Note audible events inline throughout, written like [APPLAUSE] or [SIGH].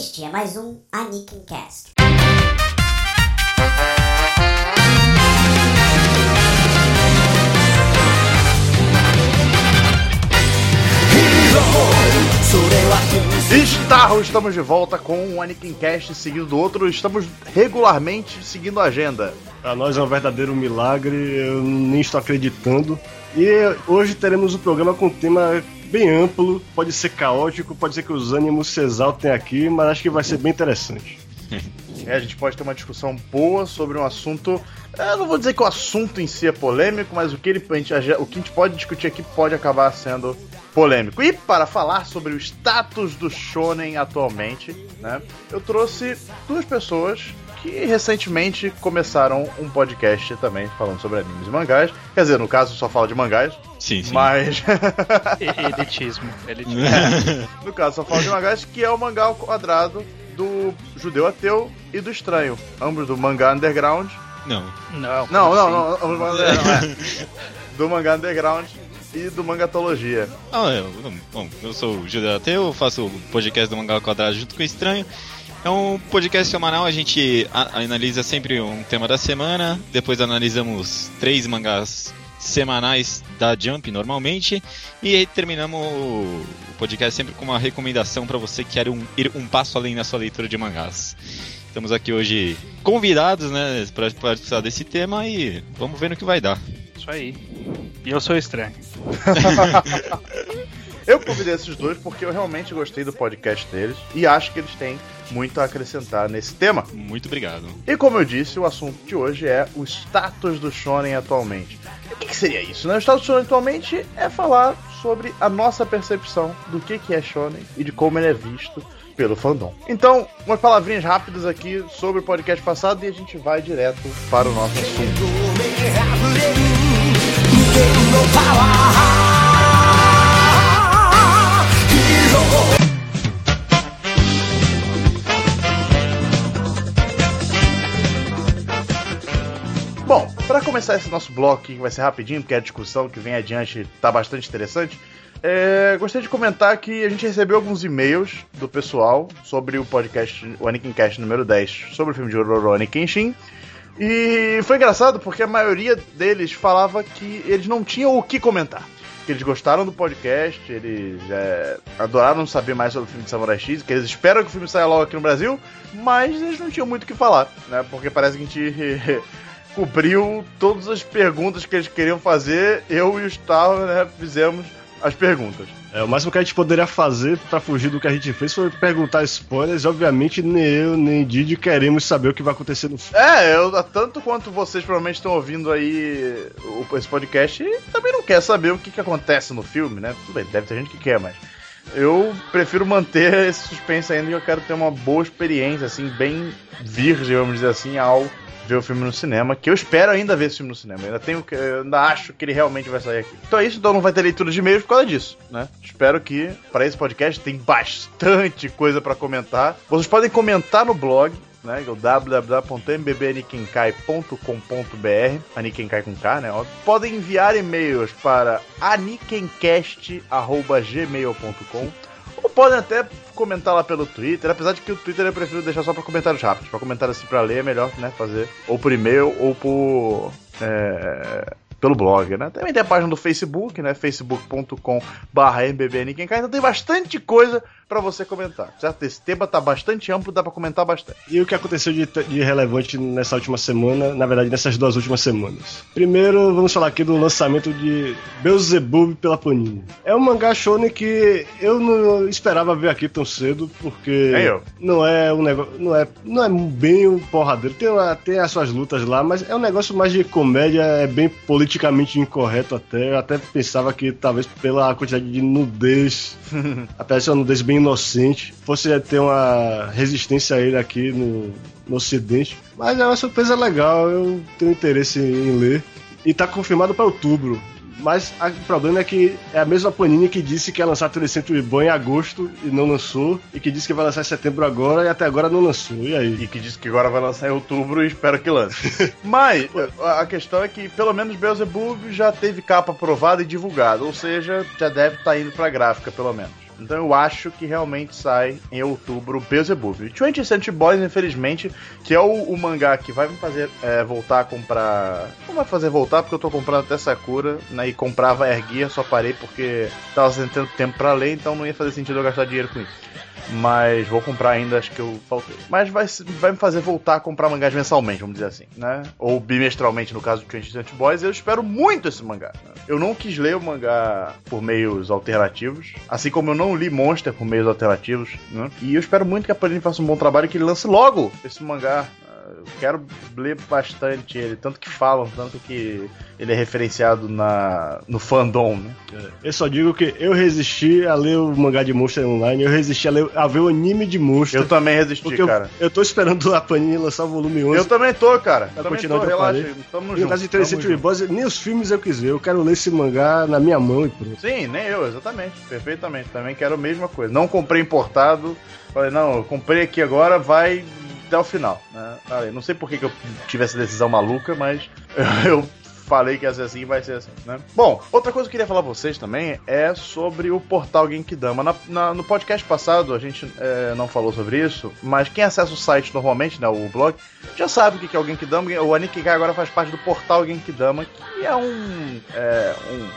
Este é mais um Anikin Cast. Estarro, estamos de volta com um Anakin Cast seguido do outro. Estamos regularmente seguindo a agenda. Pra nós é um verdadeiro milagre, eu nem estou acreditando. E hoje teremos um programa com um tema bem amplo, pode ser caótico, pode ser que os ânimos se exaltem aqui, mas acho que vai ser bem interessante. [LAUGHS] É, a gente pode ter uma discussão boa sobre um assunto. Eu não vou dizer que o assunto em si é polêmico, mas o que, ele, a gente, o que a gente pode discutir aqui pode acabar sendo polêmico. E para falar sobre o status do shonen atualmente, né, eu trouxe duas pessoas que recentemente começaram um podcast também falando sobre animes e mangás. Quer dizer, no caso só fala de mangás. Sim, sim. Mas. [LAUGHS] Elitismo. elitismo. no caso só fala de mangás, que é o mangá ao quadrado do judeu ateu e do estranho. Ambos do mangá underground. Não. Não, Não, não, assim? não, ambos do mangá [LAUGHS] underground, é. Do mangá underground e do mangatologia. Ah, eu, bom, eu sou o Judeu Ateu, eu faço o podcast do Mangá ao Quadrado junto com o Estranho. É um podcast semanal, a gente analisa sempre um tema da semana, depois analisamos três mangás semanais da Jump normalmente, e aí terminamos o podcast sempre com uma recomendação para você que quer um- ir um passo além na sua leitura de mangás. Estamos aqui hoje convidados, né, para participar desse tema e vamos ver no que vai dar. Isso aí. E eu sou estranho. [LAUGHS] Eu convidei esses dois porque eu realmente gostei do podcast deles e acho que eles têm muito a acrescentar nesse tema. Muito obrigado. E como eu disse, o assunto de hoje é o status do shonen atualmente. E o que, que seria isso? Né? O status do shonen atualmente é falar sobre a nossa percepção do que, que é shonen e de como ele é visto pelo fandom. Então, umas palavrinhas rápidas aqui sobre o podcast passado e a gente vai direto para o nosso assunto. Bom, para começar esse nosso bloco, que vai ser rapidinho, porque a discussão que vem adiante tá bastante interessante, é, gostaria de comentar que a gente recebeu alguns e-mails do pessoal sobre o podcast, o Anakin Cast número 10, sobre o filme de Rurouni Kenshin. E foi engraçado porque a maioria deles falava que eles não tinham o que comentar. Que eles gostaram do podcast, eles é, adoraram saber mais sobre o filme de Samurai X, que eles esperam que o filme saia logo aqui no Brasil, mas eles não tinham muito o que falar, né? Porque parece que a gente [LAUGHS] cobriu todas as perguntas que eles queriam fazer, eu e o Gustavo, né, fizemos as perguntas. É, o máximo que a gente poderia fazer pra fugir do que a gente fez foi perguntar spoilers. Obviamente, nem eu, nem Didi queremos saber o que vai acontecer no filme. É, eu, tanto quanto vocês provavelmente estão ouvindo aí o- esse podcast, também não quer saber o que, que acontece no filme, né? Tudo bem, deve ter gente que quer, mas eu prefiro manter esse suspense ainda e eu quero ter uma boa experiência, assim, bem virgem, vamos dizer assim, ao ver o filme no cinema, que eu espero ainda ver esse filme no cinema. Ainda tenho, ainda acho que ele realmente vai sair aqui. Então é isso, então não vai ter leitura de e-mails por causa disso, né? Espero que para esse podcast tem bastante coisa para comentar. Vocês podem comentar no blog, né? Que é o www.mbanikenkai.com.br Anikenkai com K, né? óbvio. Podem enviar e-mails para anikencast.gmail.com ou podem até comentar lá pelo Twitter, apesar de que o Twitter eu prefiro deixar só para comentários rápidos. Para comentários assim para ler é melhor, né? Fazer ou por e-mail ou por. é, pelo blog, né? Também tem a página do Facebook, né? facebook.com barra mbbnkenkai. Então tem bastante coisa para você comentar, certo? Esse tema tá bastante amplo, dá para comentar bastante. E o que aconteceu de, de relevante nessa última semana, na verdade, nessas duas últimas semanas? Primeiro, vamos falar aqui do lançamento de Beelzebub pela Panini. É um mangá shonen que eu não esperava ver aqui tão cedo, porque eu. não é um negócio, não é, não é bem um porradeiro. Tem, uma- tem as suas lutas lá, mas é um negócio mais de comédia, é bem politicamente incorreto até. Eu até pensava que talvez pela quantidade de nudez, [LAUGHS] até essa nudez bem inocente, fosse ter uma resistência a ele aqui no, no ocidente. Mas é uma surpresa legal, eu tenho interesse em ler. E tá confirmado para outubro. Mas a- o problema é que é a mesma Panini que disse que ia lançar Century Boy em agosto e não lançou, e que disse que vai lançar em setembro agora e até agora não lançou. E aí? E que diz que agora vai lançar em outubro e espero que lance. [LAUGHS] Mas a questão é que pelo menos Beelzebub já teve capa aprovada e divulgada, ou seja, já deve estar indo pra gráfica, pelo menos. Então eu acho que realmente sai em outubro o Beelzebub. 20 Cent Boys, infelizmente, que é o, o mangá que vai me fazer é, voltar a comprar. Não vai fazer voltar, porque eu tô comprando até Sakura, né? E comprava Erguia, só parei porque tava sem tanto tempo pra ler, então não ia fazer sentido eu gastar dinheiro com isso. Mas vou comprar ainda, acho que eu faltei. Mas vai, vai me fazer voltar a comprar mangás mensalmente, vamos dizer assim, né? Ou bimestralmente, no caso do 20 Cent Boys. Eu espero muito esse mangá. Né? Eu não quis ler o mangá por meios alternativos, assim como eu não li Monster por meios alternativos, né? E eu espero muito que a Panini faça um bom trabalho e que ele lance logo esse mangá eu quero ler bastante ele, tanto que falam, tanto que ele é referenciado na, no fandom, né? É, eu só digo que eu resisti a ler o mangá de Monster Online, eu resisti a, ler, a ver o anime de Monster. Eu também resisti, cara. Eu, eu tô esperando a Panini lançar o volume 11. Eu também tô, cara. Pra também continuar tô, relaxa, tamo junto. caso de Interessante Boss, nem os filmes eu quis ver, eu quero ler esse mangá na minha mão e pronto. Sim, nem eu, exatamente, perfeitamente. Também quero a mesma coisa. Não comprei importado, falei, não, eu comprei aqui agora, vai até o final. Né? não sei por que, eu tive essa decisão maluca, mas [LAUGHS] eu falei que ia ser assim vai ser assim, né? Bom, outra coisa que eu queria falar pra vocês também é sobre o portal Genkidama. Na, na, no podcast passado a gente é, não falou sobre isso, mas quem acessa o site normalmente, né, o blog, já sabe o que é o Genkidama. O Anikigai agora faz parte do portal Genkidama, que é um... É, um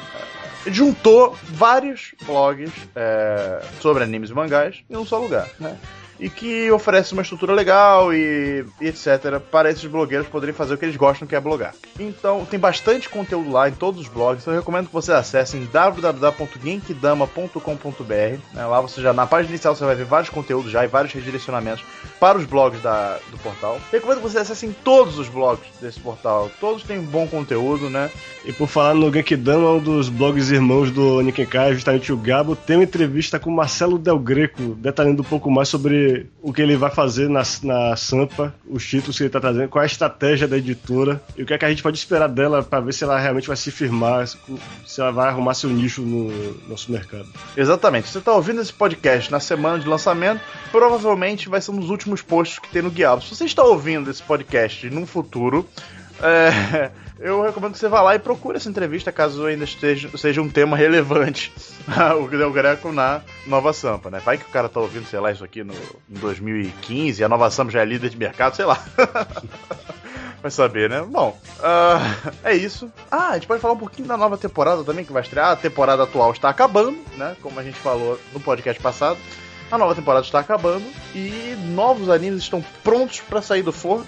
é, juntou vários blogs é, sobre animes e mangás em um só lugar, né? E que oferece uma estrutura legal e, e, etc. para esses blogueiros poderem fazer o que eles gostam, que é blogar. Então, tem bastante conteúdo lá em todos os blogs, então eu recomendo que você acesse em www.genkidama.com.br. Né? Lá você já, na página inicial, você vai ver vários conteúdos já e vários redirecionamentos para os blogs da, do portal. Recomendo que você acesse em todos os blogs desse portal. Todos têm bom conteúdo, né? E por falar no Genkidama, um dos blogs irmãos do Nikenkai, justamente o Gabo, tem uma entrevista com Marcelo Del Greco, detalhando um pouco mais sobre o que ele vai fazer na, na Sampa, os títulos que ele está trazendo, qual é a estratégia da editora e o que é que a gente pode esperar dela para ver se ela realmente vai se firmar, se ela vai arrumar seu nicho no nosso mercado. Exatamente. Você está ouvindo esse podcast na semana de lançamento, provavelmente vai ser um dos últimos posts que tem no Guiado. Se você está ouvindo esse podcast no futuro, é, [LAUGHS] eu recomendo que você vá lá e procure essa entrevista, caso ainda esteja, seja um tema relevante [LAUGHS] o Del Greco na Nova Sampa, né? Vai que o cara tá ouvindo, sei lá, isso aqui no, em 2015, a Nova Sampa já é líder de mercado, sei lá. [LAUGHS] Vai saber, né? Bom, uh, é isso. Ah, a gente pode falar um pouquinho da nova temporada também, que vai estrear. A temporada atual está acabando, né? Como a gente falou no podcast passado. A nova temporada está acabando e novos animes estão prontos para sair do forno.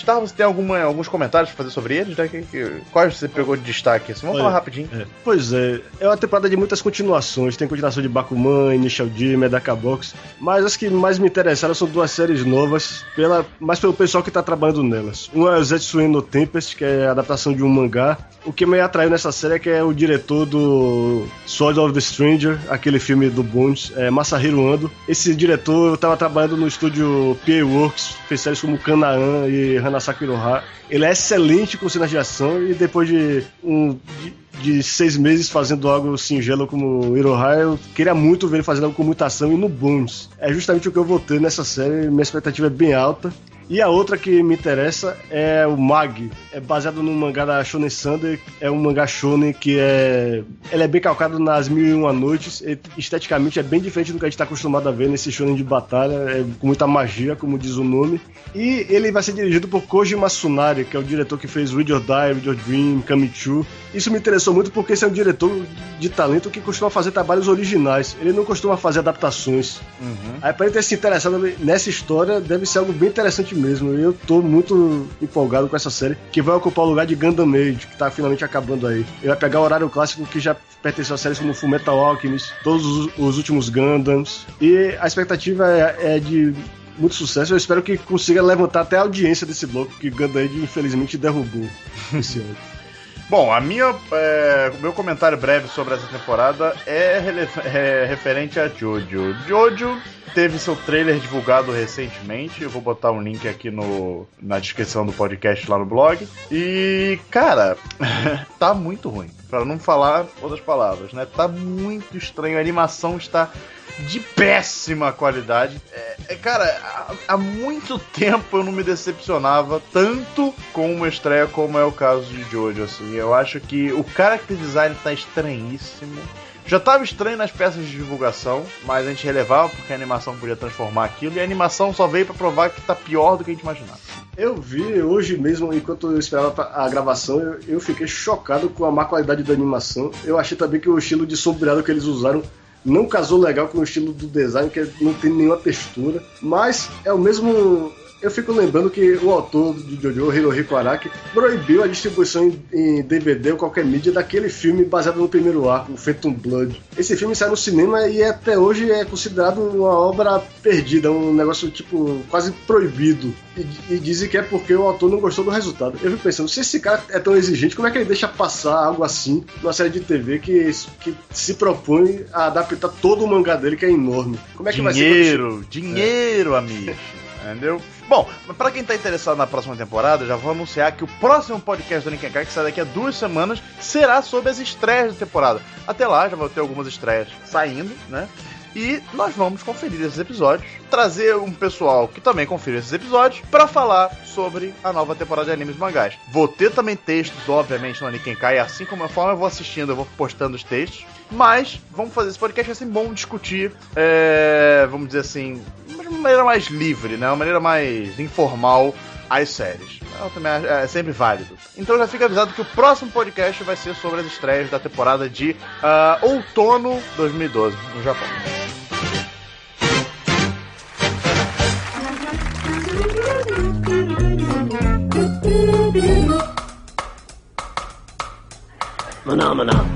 Star, você tem alguma, alguns comentários pra fazer sobre eles? Né? Que, que, quais você pegou de destaque? Assim? Vamos Olha, falar rapidinho. É. Pois é, é uma temporada de muitas continuações. Tem continuação de Bakuman, Initial D, Medaka Box. Mas as que mais me interessaram são duas séries novas, pela, mais pelo pessoal que tá trabalhando nelas. Uma é o Zetsuen no Tempest, que é a adaptação de um mangá. O que me atraiu nessa série é que é o diretor do Sword of the Stranger, aquele filme do Bones, é Masahiro Ando. Esse diretor estava trabalhando no estúdio PA Works, fez séries como Kanaan e Hanasaki Iroha. Ele é excelente com cenas de ação e depois de um de, de seis meses fazendo algo singelo como Iroha, eu queria muito ver ele fazendo algo com muita ação e no Bones. É justamente o que eu vou ter nessa série, minha expectativa é bem alta. E a outra que me interessa é o Mag. É baseado no mangá da Shonen Sunday. É um mangá shonen que é... Ele é bem calcado nas Mil e Uma Noites. E, esteticamente é bem diferente do que a gente está acostumado a ver nesse shonen de batalha. É com muita magia, como diz o nome. E ele vai ser dirigido por Koji Masunari, que é o diretor que fez Read Your Die, Read Your Dream, Kamichu. Isso me interessou muito porque esse é um diretor de talento que costuma fazer trabalhos originais. Ele não costuma fazer adaptações. Uhum. Aí pra ele ter se interessado nessa história, deve ser algo bem interessante mesmo. Eu tô muito empolgado com essa série, que vai ocupar o lugar de Gundam Age, que tá finalmente acabando aí. Ele vai pegar o horário clássico que já pertenceu a séries como Fullmetal Alchemist, todos os, os últimos Gundams. E a expectativa é, é de muito sucesso. Eu espero que consiga levantar até a audiência desse bloco que Gundam Age infelizmente derrubou [LAUGHS] esse ano. Bom, a minha, é, o meu comentário breve sobre essa temporada é, é referente a Jojo. Jojo teve seu trailer divulgado recentemente. Eu vou botar um link aqui no, na descrição do podcast lá no blog. E, cara, [LAUGHS] tá muito ruim. Para não falar outras palavras, né? Tá muito estranho. A animação está de péssima qualidade. É, é, cara, há, há, muito tempo eu não me decepcionava tanto com uma estreia como é o caso de Jojo, assim. Eu acho que o character design tá estranhíssimo Já tava estranho nas peças de divulgação, mas a gente relevava porque a animação podia transformar aquilo, e a animação só veio para provar que tá pior do que a gente imaginava. Eu vi hoje mesmo, enquanto eu esperava a gravação, eu, eu fiquei chocado com a má qualidade da animação. Eu achei também que o estilo de sombreado que eles usaram não casou legal com o estilo do design, que não tem nenhuma textura. Mas é o mesmo eu fico lembrando que o autor de Jojo, Hirohiko Araki, proibiu a distribuição em, DVD ou qualquer mídia daquele filme baseado no primeiro arco, Phantom Blood. Esse filme saiu no cinema e até hoje é considerado uma obra perdida, um negócio tipo quase proibido. E, e dizem que é porque o autor não gostou do resultado. Eu fico pensando, se esse cara é tão exigente, como é que ele deixa passar algo assim numa série de TV que, que se propõe a adaptar todo o mangá dele, que é enorme? Como é que dinheiro, vai ser? Dinheiro, amigo. Entendeu? Bom, para quem tá interessado na próxima temporada, já vou anunciar que o próximo podcast do Linkin Kai, que sai daqui a duas semanas, será sobre as estreias da temporada. Até lá, já vou ter algumas estreias saindo, né? E nós vamos conferir esses episódios, trazer um pessoal que também confira esses episódios para falar sobre a nova temporada de animes mangás. Vou ter também textos, obviamente, no Nikenkai, assim como a forma eu vou assistindo, eu vou postando os textos. Mas vamos fazer esse podcast assim bom discutir, é, vamos dizer assim, uma maneira mais livre, né? Uma maneira mais informal as séries. Eu também é sempre válido. Então já fica avisado que o próximo podcast vai ser sobre as estreias da temporada de uh, outono 2012 no Japão. Maná. Maná,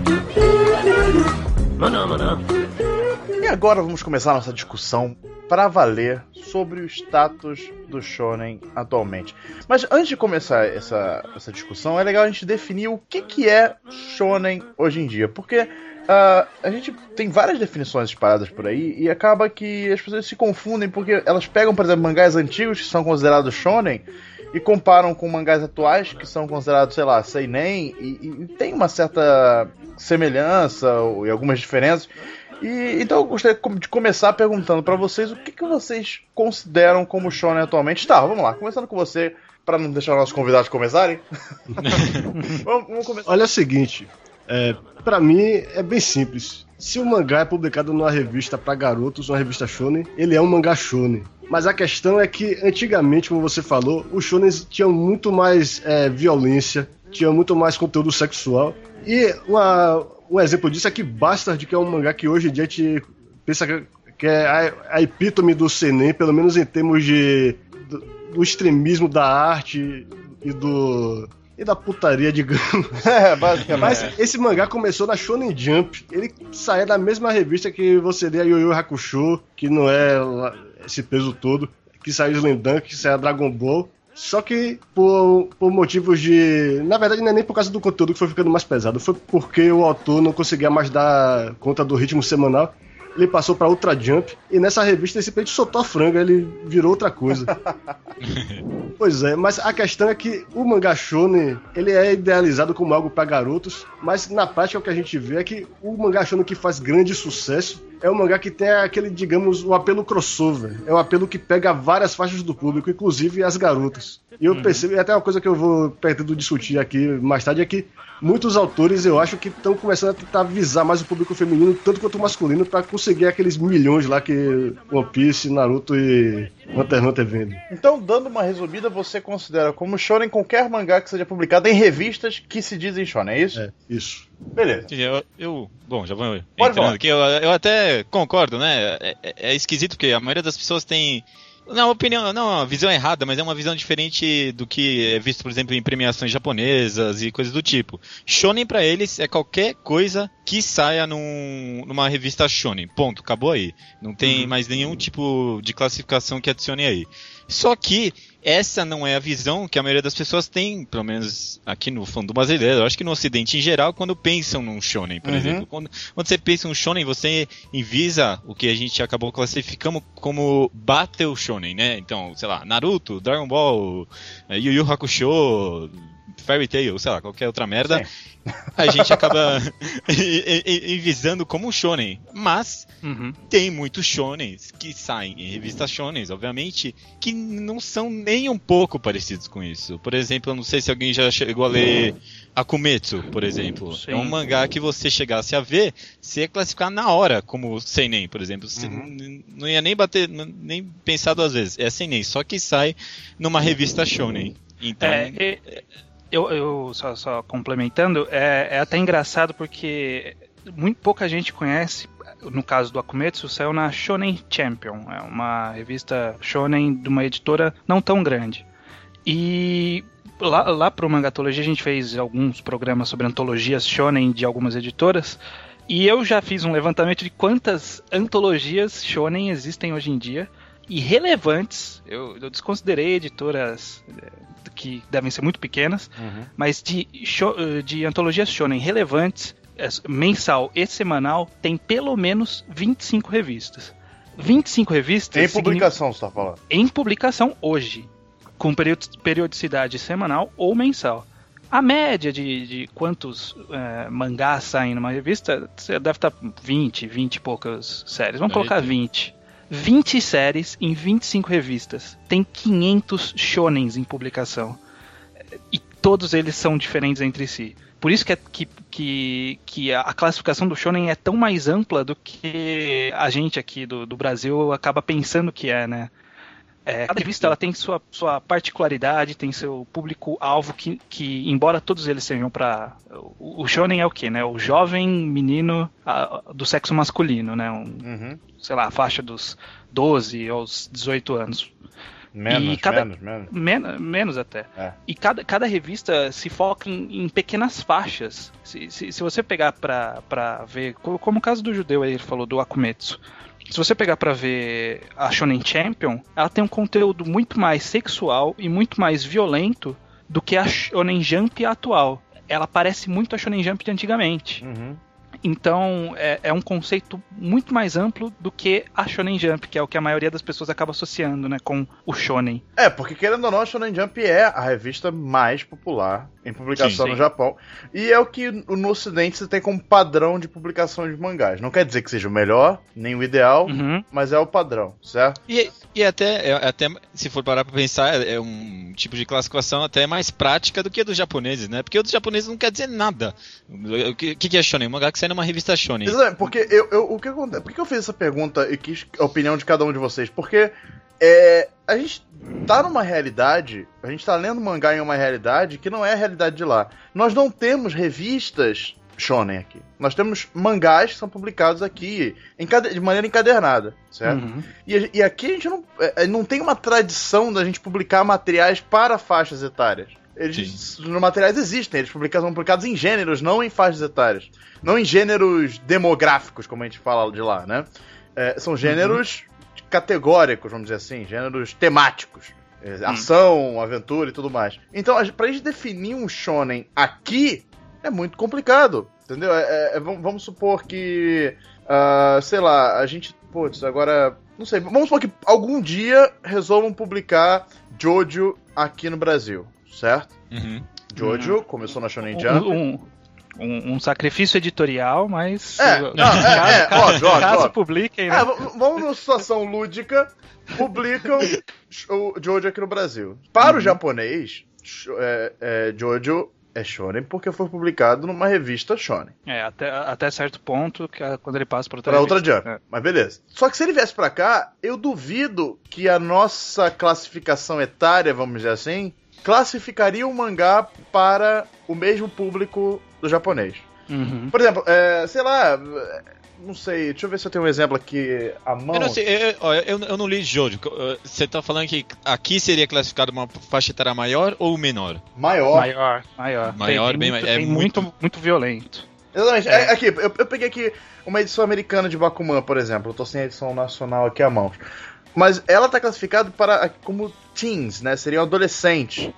agora vamos começar nossa discussão para valer sobre o status do shonen atualmente. Mas antes de começar essa, essa discussão, é legal a gente definir o que, que é shonen hoje em dia, porque uh, a gente tem várias definições paradas por aí e acaba que as pessoas se confundem porque elas pegam, por exemplo, mangás antigos que são considerados shonen e comparam com mangás atuais que são considerados, sei lá, seinen e, e tem uma certa semelhança e algumas diferenças. E, então eu gostaria de começar perguntando para vocês o que, que vocês consideram como shonen atualmente. Tá, vamos lá, começando com você, para não deixar nossos convidados começarem. [LAUGHS] vamos, vamos começar. Olha o seguinte, é, para mim é bem simples. Se o mangá é publicado numa revista para garotos, uma revista shonen, ele é um mangá shonen. Mas a questão é que antigamente, como você falou, os shonen tinham muito mais é, violência, tinham muito mais conteúdo sexual. E uma, um exemplo disso é que Bastard, que é um mangá que hoje em dia a gente pensa que, que é a, a, epítome do Senem, pelo menos em termos de do, do extremismo da arte e do e da putaria, digamos. [LAUGHS] É, basicamente. Mas esse mangá começou na Shonen Jump. Ele saía da mesma revista que você lê a Yu Yu Hakusho, que não é esse peso todo, que saiu Slendan, que saiu Dragon Ball. Só que por, por motivos de. Na verdade, não é nem por causa do conteúdo que foi ficando mais pesado, foi porque o autor não conseguia mais dar conta do ritmo semanal. Ele passou para Ultra Jump e nessa revista ele simplesmente soltou a franga, ele virou outra coisa. [LAUGHS] pois é, mas a questão é que o mangá shonen, ele é idealizado como algo para garotos, mas na prática o que a gente vê é que o mangá shonen que faz grande sucesso é um mangá que tem aquele, digamos, o um apelo crossover. É um apelo que pega várias faixas do público, inclusive as garotas. E eu uhum. percebo, e até uma coisa que eu vou pretendo discutir aqui mais tarde é que muitos autores eu acho que estão começando a tentar visar mais o público feminino, tanto quanto o masculino, para conseguir aqueles milhões lá que One Piece, Naruto e Hunter x Hunter vendem. Então, dando uma resumida, você considera como shonen qualquer mangá que seja publicado em revistas que se dizem shonen, é isso? É, isso. Beleza. Eu, eu bom, já vou Pode entrando aqui. Eu, eu até concordo, né? É, é, é esquisito porque a maioria das pessoas tem não, opinião, não, uma visão errada, mas é uma visão diferente do que é visto, por exemplo, em premiações japonesas e coisas do tipo. Shonen para eles é qualquer coisa que saia num, numa revista shonen. Ponto, acabou aí. Não tem uhum. mais nenhum tipo de classificação que adicione aí. Só que essa não é a visão que a maioria das pessoas tem, pelo menos aqui no fundo brasileiro. Eu acho que no Ocidente em geral, quando pensam num shonen, por uhum. exemplo. Quando, quando, você pensa em um shonen, você invisa o que a gente acabou classificando como Battle Shonen, né? Então, sei lá, Naruto, Dragon Ball, Yu Yu Hakusho, Fairy Tail, sei lá, qualquer outra merda, Sim. a [LAUGHS] gente acaba [LAUGHS] envisando como shonen. Mas Uhum. tem muitos shonens que saem em revistas shonens, obviamente, que não são nem um pouco parecidos com isso. Por exemplo, eu não sei se alguém já chegou a ler Akumetsu, por exemplo. Sim. É um mangá que você chegasse a ver, você ia classificar na hora como seinen, por exemplo. Você Uhum. não ia nem bater, nem pensar duas vezes. É seinen, só que sai numa revista shonen. Então, É, e- eu, eu só, só complementando, é, é até engraçado porque muito pouca gente conhece. No caso do Akumetsu, saiu na Shonen Champion, é uma revista shonen de uma editora não tão grande. E lá, lá pro Mangatologia a gente fez alguns programas sobre antologias shonen de algumas editoras. E eu já fiz um levantamento de quantas antologias shonen existem hoje em dia e relevantes. Eu, eu desconsiderei editoras eh, que devem ser muito pequenas, mas de, sho- eh, de antologias shonen relevantes, eh, mensal e semanal, tem pelo menos 25 revistas. 25 revistas signi- publicação, você tá falando. em publicação hoje, com periodi- periodicidade semanal ou mensal. A média de, de quantos eh, mangás saem numa revista você deve estar 20, 20 e poucas séries. Vamos Aí colocar tem- 20. 20 séries em 25 revistas. Tem 500 shonens em publicação. E todos eles são diferentes entre si. Por isso que, é- que, que, que a classificação do shonen é tão mais ampla do que a gente aqui do, do Brasil acaba pensando que é, né? É, cada revista ela tem sua, sua particularidade, tem seu público-alvo que, que, embora todos eles sejam para o, o shonen é o que, né? O jovem menino ah, do sexo masculino, né? Um, Uhum. sei lá, a faixa dos 12 aos 18 anos. Menos, E cada- menos, menos. Men menos até. É. E cada, cada revista se foca em, em pequenas faixas. Se, se, se você pegar pra, pra ver, co- como o caso do judeu aí, ele falou do Akumetsu. Se você pegar pra ver a Shonen Champion, ela tem um conteúdo muito mais sexual e muito mais violento do que a Shonen Jump atual. Ela parece muito a Shonen Jump de antigamente. Uhum. Então é, é um conceito muito mais amplo do que a Shonen Jump, que é o que a maioria das pessoas acaba associando né, com o Shonen. É, porque querendo ou não, a Shonen Jump é a revista mais popular em publicação Sim, no sim. Japão. E é o que no ocidente você tem como padrão de publicação de mangás. Não quer dizer que seja o melhor, nem o ideal, Uhum. mas é o padrão, certo? E, e até, é- até, se for parar pra pensar, é é um tipo de classificação até mais prática do que a dos japoneses, né? Porque o dos japoneses não quer dizer nada. O que, que é shonen? Um mangá que sai numa revista shonen. Exatamente, porque eu, eu- o que acontece? Por que eu fiz essa pergunta e quis a opinião de cada um de vocês? Porque é, a gente tá numa realidade, a gente tá lendo mangá em uma realidade que não é a realidade de lá. Nós não temos revistas shonen aqui. Nós temos mangás que são publicados aqui de maneira encadernada, certo? Uhum. E, e aqui a gente não, é, é, não tem uma tradição da gente publicar materiais para faixas etárias. Eles, os materiais existem, eles publicam, são publicados em gêneros, não em faixas etárias. Não em gêneros demográficos, como a gente fala de lá, né? É, são gêneros categóricos, vamos dizer assim, gêneros temáticos. É, Ação, aventura e tudo mais. Então, pra gente definir um shonen aqui, é muito complicado, entendeu? É- é- é- vamos, supor que, ah, sei lá, a gente, putz, agora, não sei, vamos supor que algum dia resolvam publicar Jojo aqui no Brasil, certo? Uhum. Jojo começou na Shonen Jump. Um, um, um- um sacrifício editorial, mas. É, não, é, [LAUGHS] é, caso, óbvio, óbvio, caso publiquem, né? É, vamos numa situação lúdica, publicam o Jojo aqui no Brasil. Para o japonês, é, é, Jojo é shonen porque foi publicado numa revista shonen. É, até, até certo ponto, que é quando ele passa para outra, Pra outra revista. Jump. É. Mas beleza. Só que se ele viesse pra cá, eu duvido que a nossa classificação etária, vamos dizer assim, classificaria o mangá para o mesmo público do japonês. Uhum. Por exemplo, é, sei lá, é, não sei, deixa eu ver se eu tenho um exemplo aqui à mão. Eu não sei, eu, eu- eu, não li Jojo. Uh, Você tá falando que aqui seria classificado uma faixa etária maior ou menor? Maior. Maior, maior. Maior, tem, bem muito, é tem muito, muito violento. Exatamente. É. É, aqui, eu, eu peguei aqui uma edição americana de Bakuman, por exemplo. Eu tô sem a edição nacional aqui à mão. Mas ela tá classificada para como teens, né? Seriam adolescentes.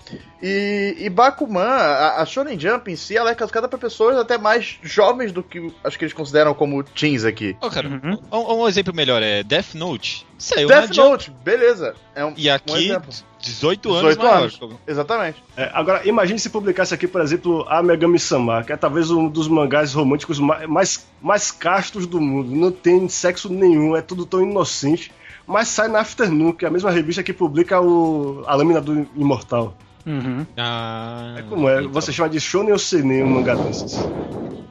E, e Bakuman, a, a Shonen Jump em si, ela é classificada para pessoas até mais jovens do que acho que eles consideram como teens aqui. Ô, cara, Uhum. um, um exemplo melhor é Death Note. Saiu Death na Jump. Note, beleza. É um, E um aqui, exemplo. 18 anos 18 maior. anos. Exatamente. É, agora, imagine se publicasse aqui, por exemplo, a Megami Sama, que é talvez um dos mangás românticos ma- mais, mais castos do mundo. Não tem sexo nenhum, é tudo tão inocente. Mas sai na Afternoon, que é a mesma revista que publica o, a Lâmina do Imortal. Uhum. Ah, É como é, então. você chama de Shonen ou Seinen um mangá desses.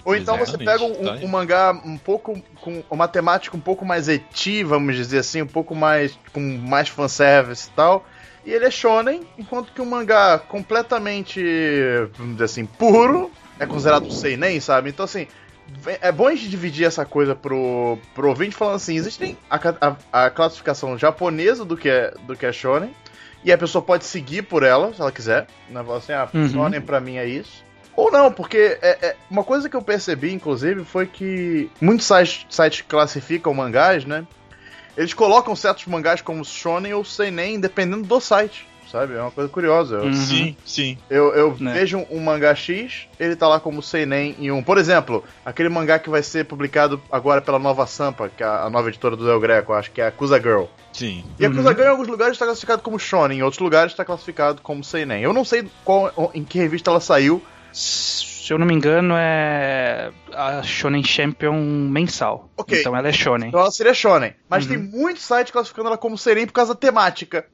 Ou então você pega um, tá um mangá um pouco com uma temática um pouco mais eti, vamos dizer assim, um pouco mais com mais fanservice e tal. E ele é shonen, enquanto que um mangá completamente, vamos dizer assim, puro é considerado seinen, sabe? Então assim, é bom a gente dividir essa coisa pro, pro ouvinte falando assim, existem a, a- a classificação japonesa do que é do que é shonen. E a pessoa pode seguir por ela, se ela quiser. Né? Falar assim, ah, Uhum. shonen pra mim é isso. Ou não, porque é, é- uma coisa que eu percebi, inclusive, foi que muitos sites, sites classificam mangás, né? Eles colocam certos mangás como shonen ou seinen, dependendo do site, sabe? É uma coisa curiosa. Uhum. Sim, sim. eu, eu Né. vejo um mangá X, ele tá lá como seinen em um... Por exemplo, aquele mangá que vai ser publicado agora pela Nova Sampa, que é a nova editora do El Greco, acho que é a Akusa Girl. Sim. E a Uhum. Akusa Girl em alguns lugares está classificado como shonen, em outros lugares está classificado como seinen. Eu não sei qual, em que revista ela saiu, Se eu não me engano, é a Shonen Champion mensal. Ok. Então ela é Shonen. Então ela seria shonen. Mas Uhum. tem muitos sites classificando ela como seinen por causa da temática.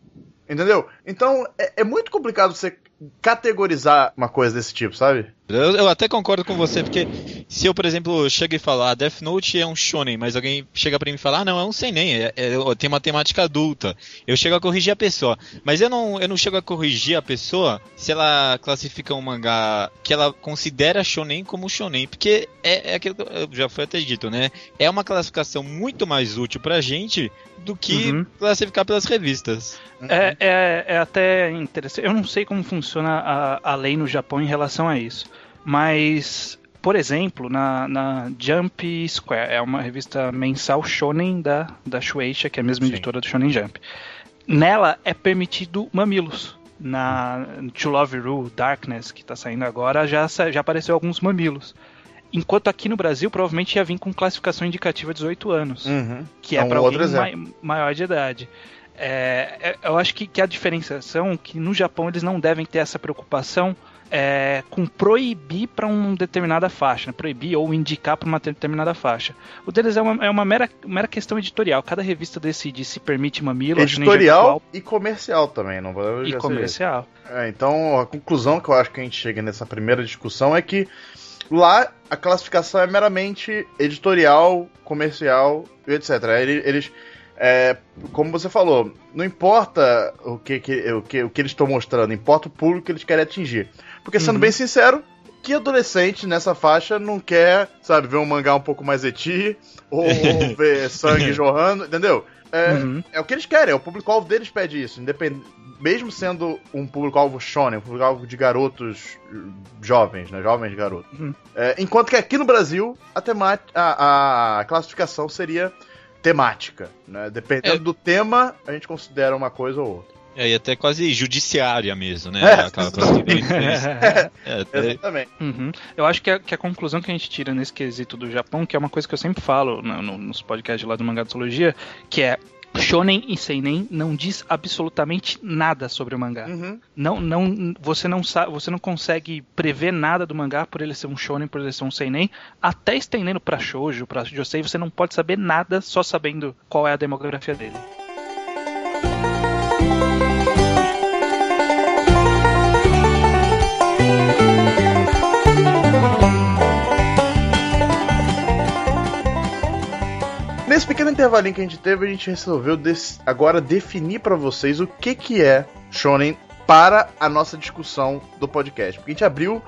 Entendeu? Então é, é muito complicado você categorizar uma coisa desse tipo, sabe? Eu, eu até concordo com você, porque se eu, por exemplo, chego e falar ah, Death Note é um shonen, mas alguém chega pra mim e fala, ah, não, é um seinen, é, é, tem uma temática adulta. Eu chego a corrigir a pessoa. Mas eu não, eu não chego a corrigir a pessoa se ela classifica um mangá que ela considera shonen como shonen, porque é, é aquilo que já foi até dito, né? É uma classificação muito mais útil pra gente do que Uhum. classificar pelas revistas. É, é, é até interessante. Eu não sei como funciona a, a lei no Japão em relação a isso. Mas, por exemplo, na, na Jump Square, é uma revista mensal shonen da, da Shueisha, que é a mesma Sim. editora do Shonen Jump. Nela é permitido mamilos. Na To Love Ru, Darkness, que tá saindo agora, já, já apareceu alguns mamilos. Enquanto aqui no Brasil provavelmente ia vir com classificação indicativa 18 anos Uhum. que É é, um para alguém maior de idade. É, é, eu acho que, que a diferenciação é que no Japão eles não devem ter essa preocupação é, com proibir para uma determinada faixa, né? proibir ou indicar para uma determinada faixa. O deles é uma, é uma mera, mera questão editorial. Cada revista decide se permite mamilo, Editorial e comercial também, não e comercial. É, então, a conclusão que eu acho que a gente chega nessa primeira discussão é que lá a classificação é meramente editorial, comercial e etc. Ele- Eles, é, como você falou, não importa o que, que- o que, o que eles estão mostrando, importa o público que eles querem atingir. Porque, sendo Uhum. bem sincero, que adolescente nessa faixa não quer, sabe, ver um mangá um pouco mais eti, ou ver [LAUGHS] sangue jorrando, entendeu? É, Uhum. é o que eles querem, é o público-alvo deles pede isso, independ... mesmo sendo um público-alvo shonen, um público-alvo de garotos eh, jovens, né, jovens garotos. Uhum. É, enquanto que aqui no Brasil, a, a, a classificação seria temática, né, dependendo É. do tema, a gente considera uma coisa ou outra. É, e até quase judiciária mesmo, né? É, Aquela classificação. [LAUGHS] É, até- Exatamente. Uhum. Eu acho que a, que a conclusão que a gente tira nesse quesito do Japão, que é uma coisa que eu sempre falo no- no- nos podcasts lá do Mangatsologia, que é Shonen e Seinen não diz absolutamente nada sobre o mangá. Uhum. Não, não, você não sabe, você não consegue prever nada do mangá por ele ser um shonen, por ele ser um seinen, até estendendo pra shoujo, pra josei, você não pode saber nada só sabendo qual é a demografia dele. Nesse pequeno intervalinho que a gente teve, a gente resolveu agora definir pra vocês o que que é shonen para a nossa discussão do podcast. Porque a gente abriu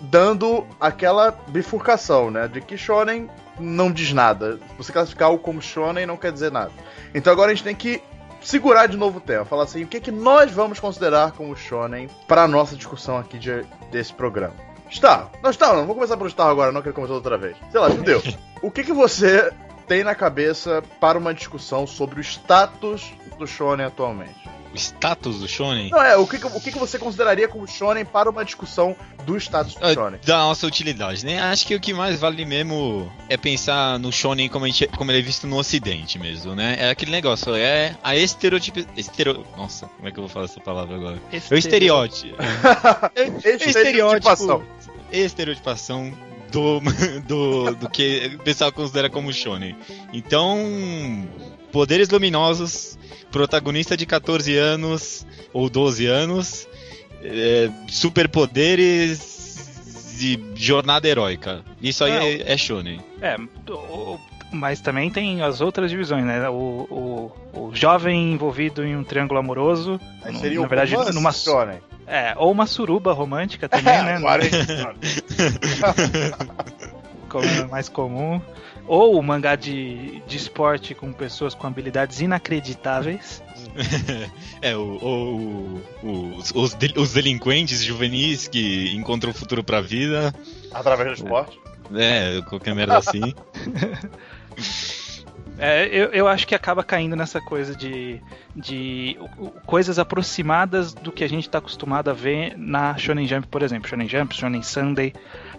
dando aquela bifurcação, né, de que shonen não diz nada. Você classificar algo como shonen não quer dizer nada. Então agora a gente tem que segurar de novo o tema, falar assim, o que que nós vamos considerar como shonen para a nossa discussão aqui de- desse programa. Star, não Star, não vou começar pelo Star agora, não que ele começou outra vez. Sei lá, judeu. [LAUGHS] o que que você tem na cabeça para uma discussão sobre o status do shonen atualmente? O status do shonen? Não, é, o que, o que, você consideraria como shonen para uma discussão do status do Ah, shonen? Da nossa utilidade, né? Acho que o que mais vale mesmo é pensar no shonen como, a gente- como ele é visto no ocidente mesmo, né? É aquele negócio, é a estereotipo... Estero... Nossa, como é que eu vou falar essa palavra agora? É o estereótipo. [LAUGHS] É o Estereotipação. Do, [LAUGHS] do, do que o pessoal considera como shonen. Então, poderes luminosos, protagonista de 14 anos ou 12 anos, é, superpoderes e jornada heróica. Isso aí Não. é, é shonen. É, o- mas também tem as outras divisões, né? O, o, o jovem envolvido em um triângulo amoroso. Aí seria na verdade, romance numa. shonen. É, ou uma suruba romântica também, [LAUGHS] né? É [LAUGHS] Como é mais comum. Ou o mangá de, de esporte com pessoas com habilidades inacreditáveis. [LAUGHS] É, o, o- o- os, os os delinquentes juvenis que encontram o futuro pra vida. através do esporte. É, qualquer merda assim. É, eu, eu acho que acaba caindo nessa coisa de, de coisas aproximadas do que a gente está acostumado a ver na Shonen Jump, por exemplo. Shonen Jump, Shonen Sunday.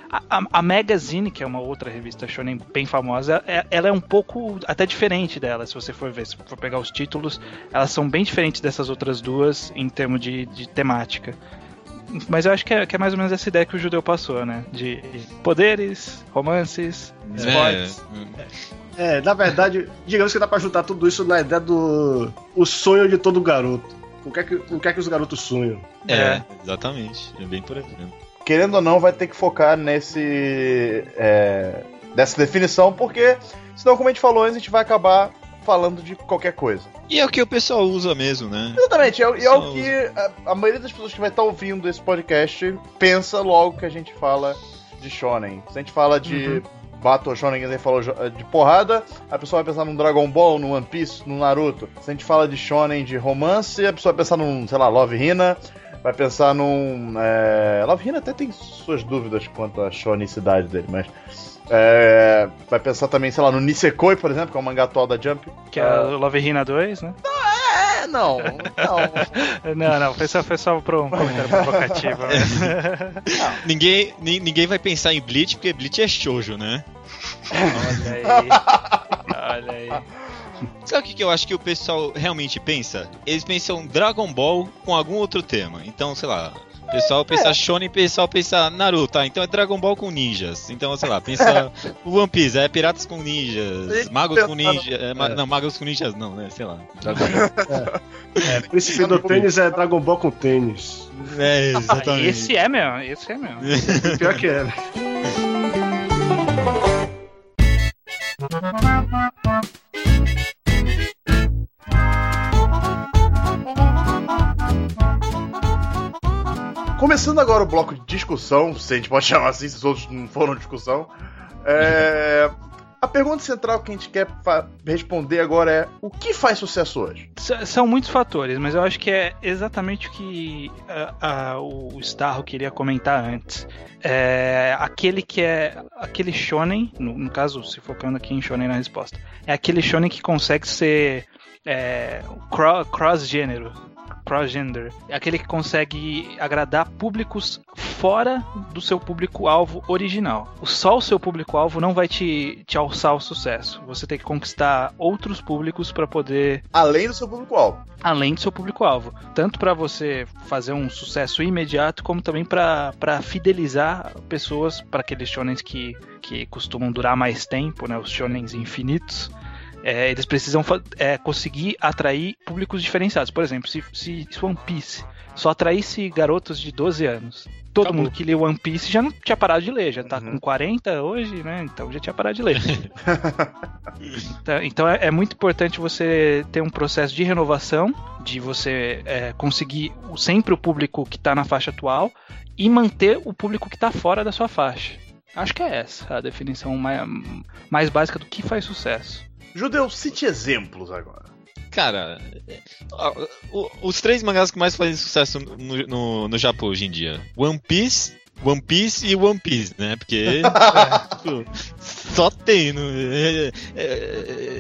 A, a, a Magazine, que é uma outra revista Shonen bem famosa, é- ela é um pouco até diferente dela, se você for ver, se for pegar os títulos, elas são bem diferentes dessas outras duas em termos de, de temática. Mas eu acho que é, que é mais ou menos essa ideia que o judeu passou, né? De poderes, romances, esportes. É, na verdade, digamos que dá pra juntar tudo isso na ideia do o sonho de todo garoto. O que é que, o que, é que os garotos sonham? É, É. é, exatamente. É bem por aí. mesmo. Querendo ou não, vai ter que focar nesse. É, dessa definição, porque senão, como a gente falou antes, a gente vai acabar falando de qualquer coisa. E é o que o pessoal usa mesmo, né? Exatamente, é, o- e é o que a, a maioria das pessoas que vai estar ouvindo esse podcast pensa logo que a gente fala de shonen. Se a gente fala de Battle Shonen, que a gente falou de porrada, a pessoa vai pensar num Dragon Ball, no One Piece, no Naruto. Se a gente fala de shonen de romance, a pessoa vai pensar num, sei lá, Love Hina, vai pensar num... É... Love Hina até tem suas dúvidas quanto à shonicidade dele, mas... é, vai pensar também, sei lá, no Nisekoi, por exemplo, que é o mangá atual da Jump. Que é o Love Hina 2, né? É, não, não. [LAUGHS] Não, não, foi só, foi só pro um comentário provocativo. né? [LAUGHS] Ninguém, ni- ninguém vai pensar em Bleach, porque Bleach é shoujo, né? Olha aí. Olha aí. Sabe o que, que eu acho que o pessoal realmente pensa? Eles pensam Dragon Ball com algum outro tema. Então, sei lá, pessoal pensa Shonen, o pessoal pensa Naruto, tá? Então é Dragon Ball com ninjas. Então, sei lá, pensa [LAUGHS] One Piece, é piratas com ninjas, magos com ninjas. é, ma- Não, magos com ninjas não, né? Sei lá. Dragon Ball. É, Príncipe do tênis é Dragon Ball com tênis. É, [LAUGHS] Ah, exatamente. esse é mesmo, esse é mesmo. [LAUGHS] Pior que é, Começando agora o bloco de discussão, se a gente pode chamar assim, se os outros não foram discussão. É, A pergunta central que a gente quer responder agora é: o que faz sucesso hoje? São muitos fatores, mas eu acho que é exatamente o que ah, ah, o Starro queria comentar antes. É aquele que é aquele shonen, no, no caso, se focando aqui em shonen na resposta, é aquele shonen que consegue ser é, cro- cross-gênero, cross-gender. É aquele que consegue agradar públicos fora do seu público-alvo original. Só o seu público-alvo não vai te, te alçar ao sucesso. Você tem que conquistar outros públicos para poder Além do seu público-alvo. além do seu público-alvo. Tanto para você fazer um sucesso imediato, como também para fidelizar pessoas para aqueles shonens que, que costumam durar mais tempo, né, os shonens infinitos. É, eles precisam é, conseguir atrair públicos diferenciados. Por exemplo, se, se One Piece só atraísse garotos de 12 anos, todo Acabou. mundo que lê One Piece já não tinha parado de ler, já tá Uhum. com 40 hoje, né? Então já tinha parado de ler. [LAUGHS] Então- Então é, é muito importante você ter um processo de renovação, de você é, conseguir sempre o público que está na faixa atual e manter o público que está fora da sua faixa. Acho que é essa a definição mais, mais básica do que faz sucesso. Judeu, cite exemplos agora. Cara, os três mangás que mais fazem sucesso no, no, no Japão hoje em dia: One Piece, One Piece e One Piece, né? Porque tipo, [LAUGHS] só tem. No, é, é,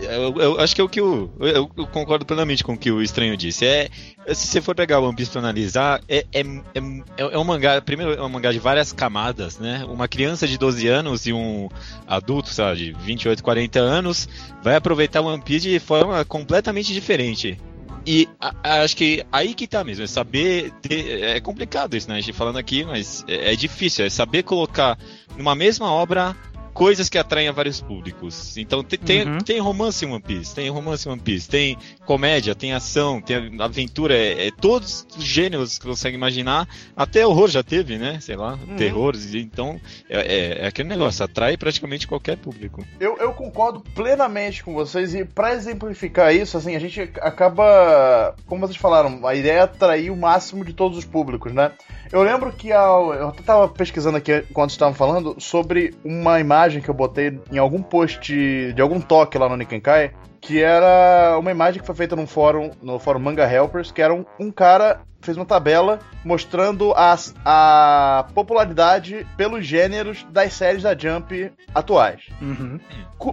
é, eu, eu acho que é o que o. Eu, eu, concordo plenamente com o que o estranho disse. É, se você for pegar One Piece pra analisar, é, é, é, é um mangá. Primeiro, é um mangá de várias camadas, né? Uma criança de 12 anos e um adulto, lá, de 28, 40 anos vai aproveitar One Piece de forma completamente diferente. E a, a, acho que aí que tá mesmo, é saber. Ter, é complicado isso, né? A gente falando aqui, mas é, é difícil, é saber colocar numa mesma obra coisas que atraem a vários públicos. Então tem, tem, uhum. tem, romance em One Piece, tem romance em One Piece, tem comédia, tem ação, tem aventura, é, é todos os gêneros que você consegue imaginar. Até horror já teve, né? Sei lá, uhum. terrores. Então é, é, é, aquele negócio, atrai praticamente qualquer público. Eu, eu concordo plenamente com vocês e para exemplificar isso, assim, a gente acaba, como vocês falaram, a ideia é atrair o máximo de todos os públicos, né? Eu lembro que ao, eu tava pesquisando aqui enquanto estavam falando sobre uma imagem que eu botei em algum post de, de algum toque lá no Nikenkai, que era uma imagem que foi feita num fórum, no fórum Manga Helpers, que era um, um cara fez uma tabela mostrando as, a popularidade pelos gêneros das séries da Jump atuais. Uhum.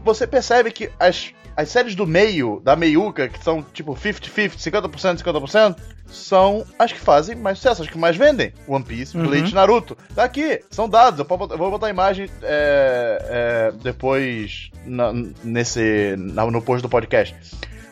Você percebe que as, as séries do meio, da meiuca, que são tipo 50-50, 50%, 50%, são as que fazem mais sucesso, as que mais vendem. One Piece, uhum. Bleach, Naruto. Tá aqui, são dados. Eu vou botar a imagem é, é, depois na, nesse, no post do podcast.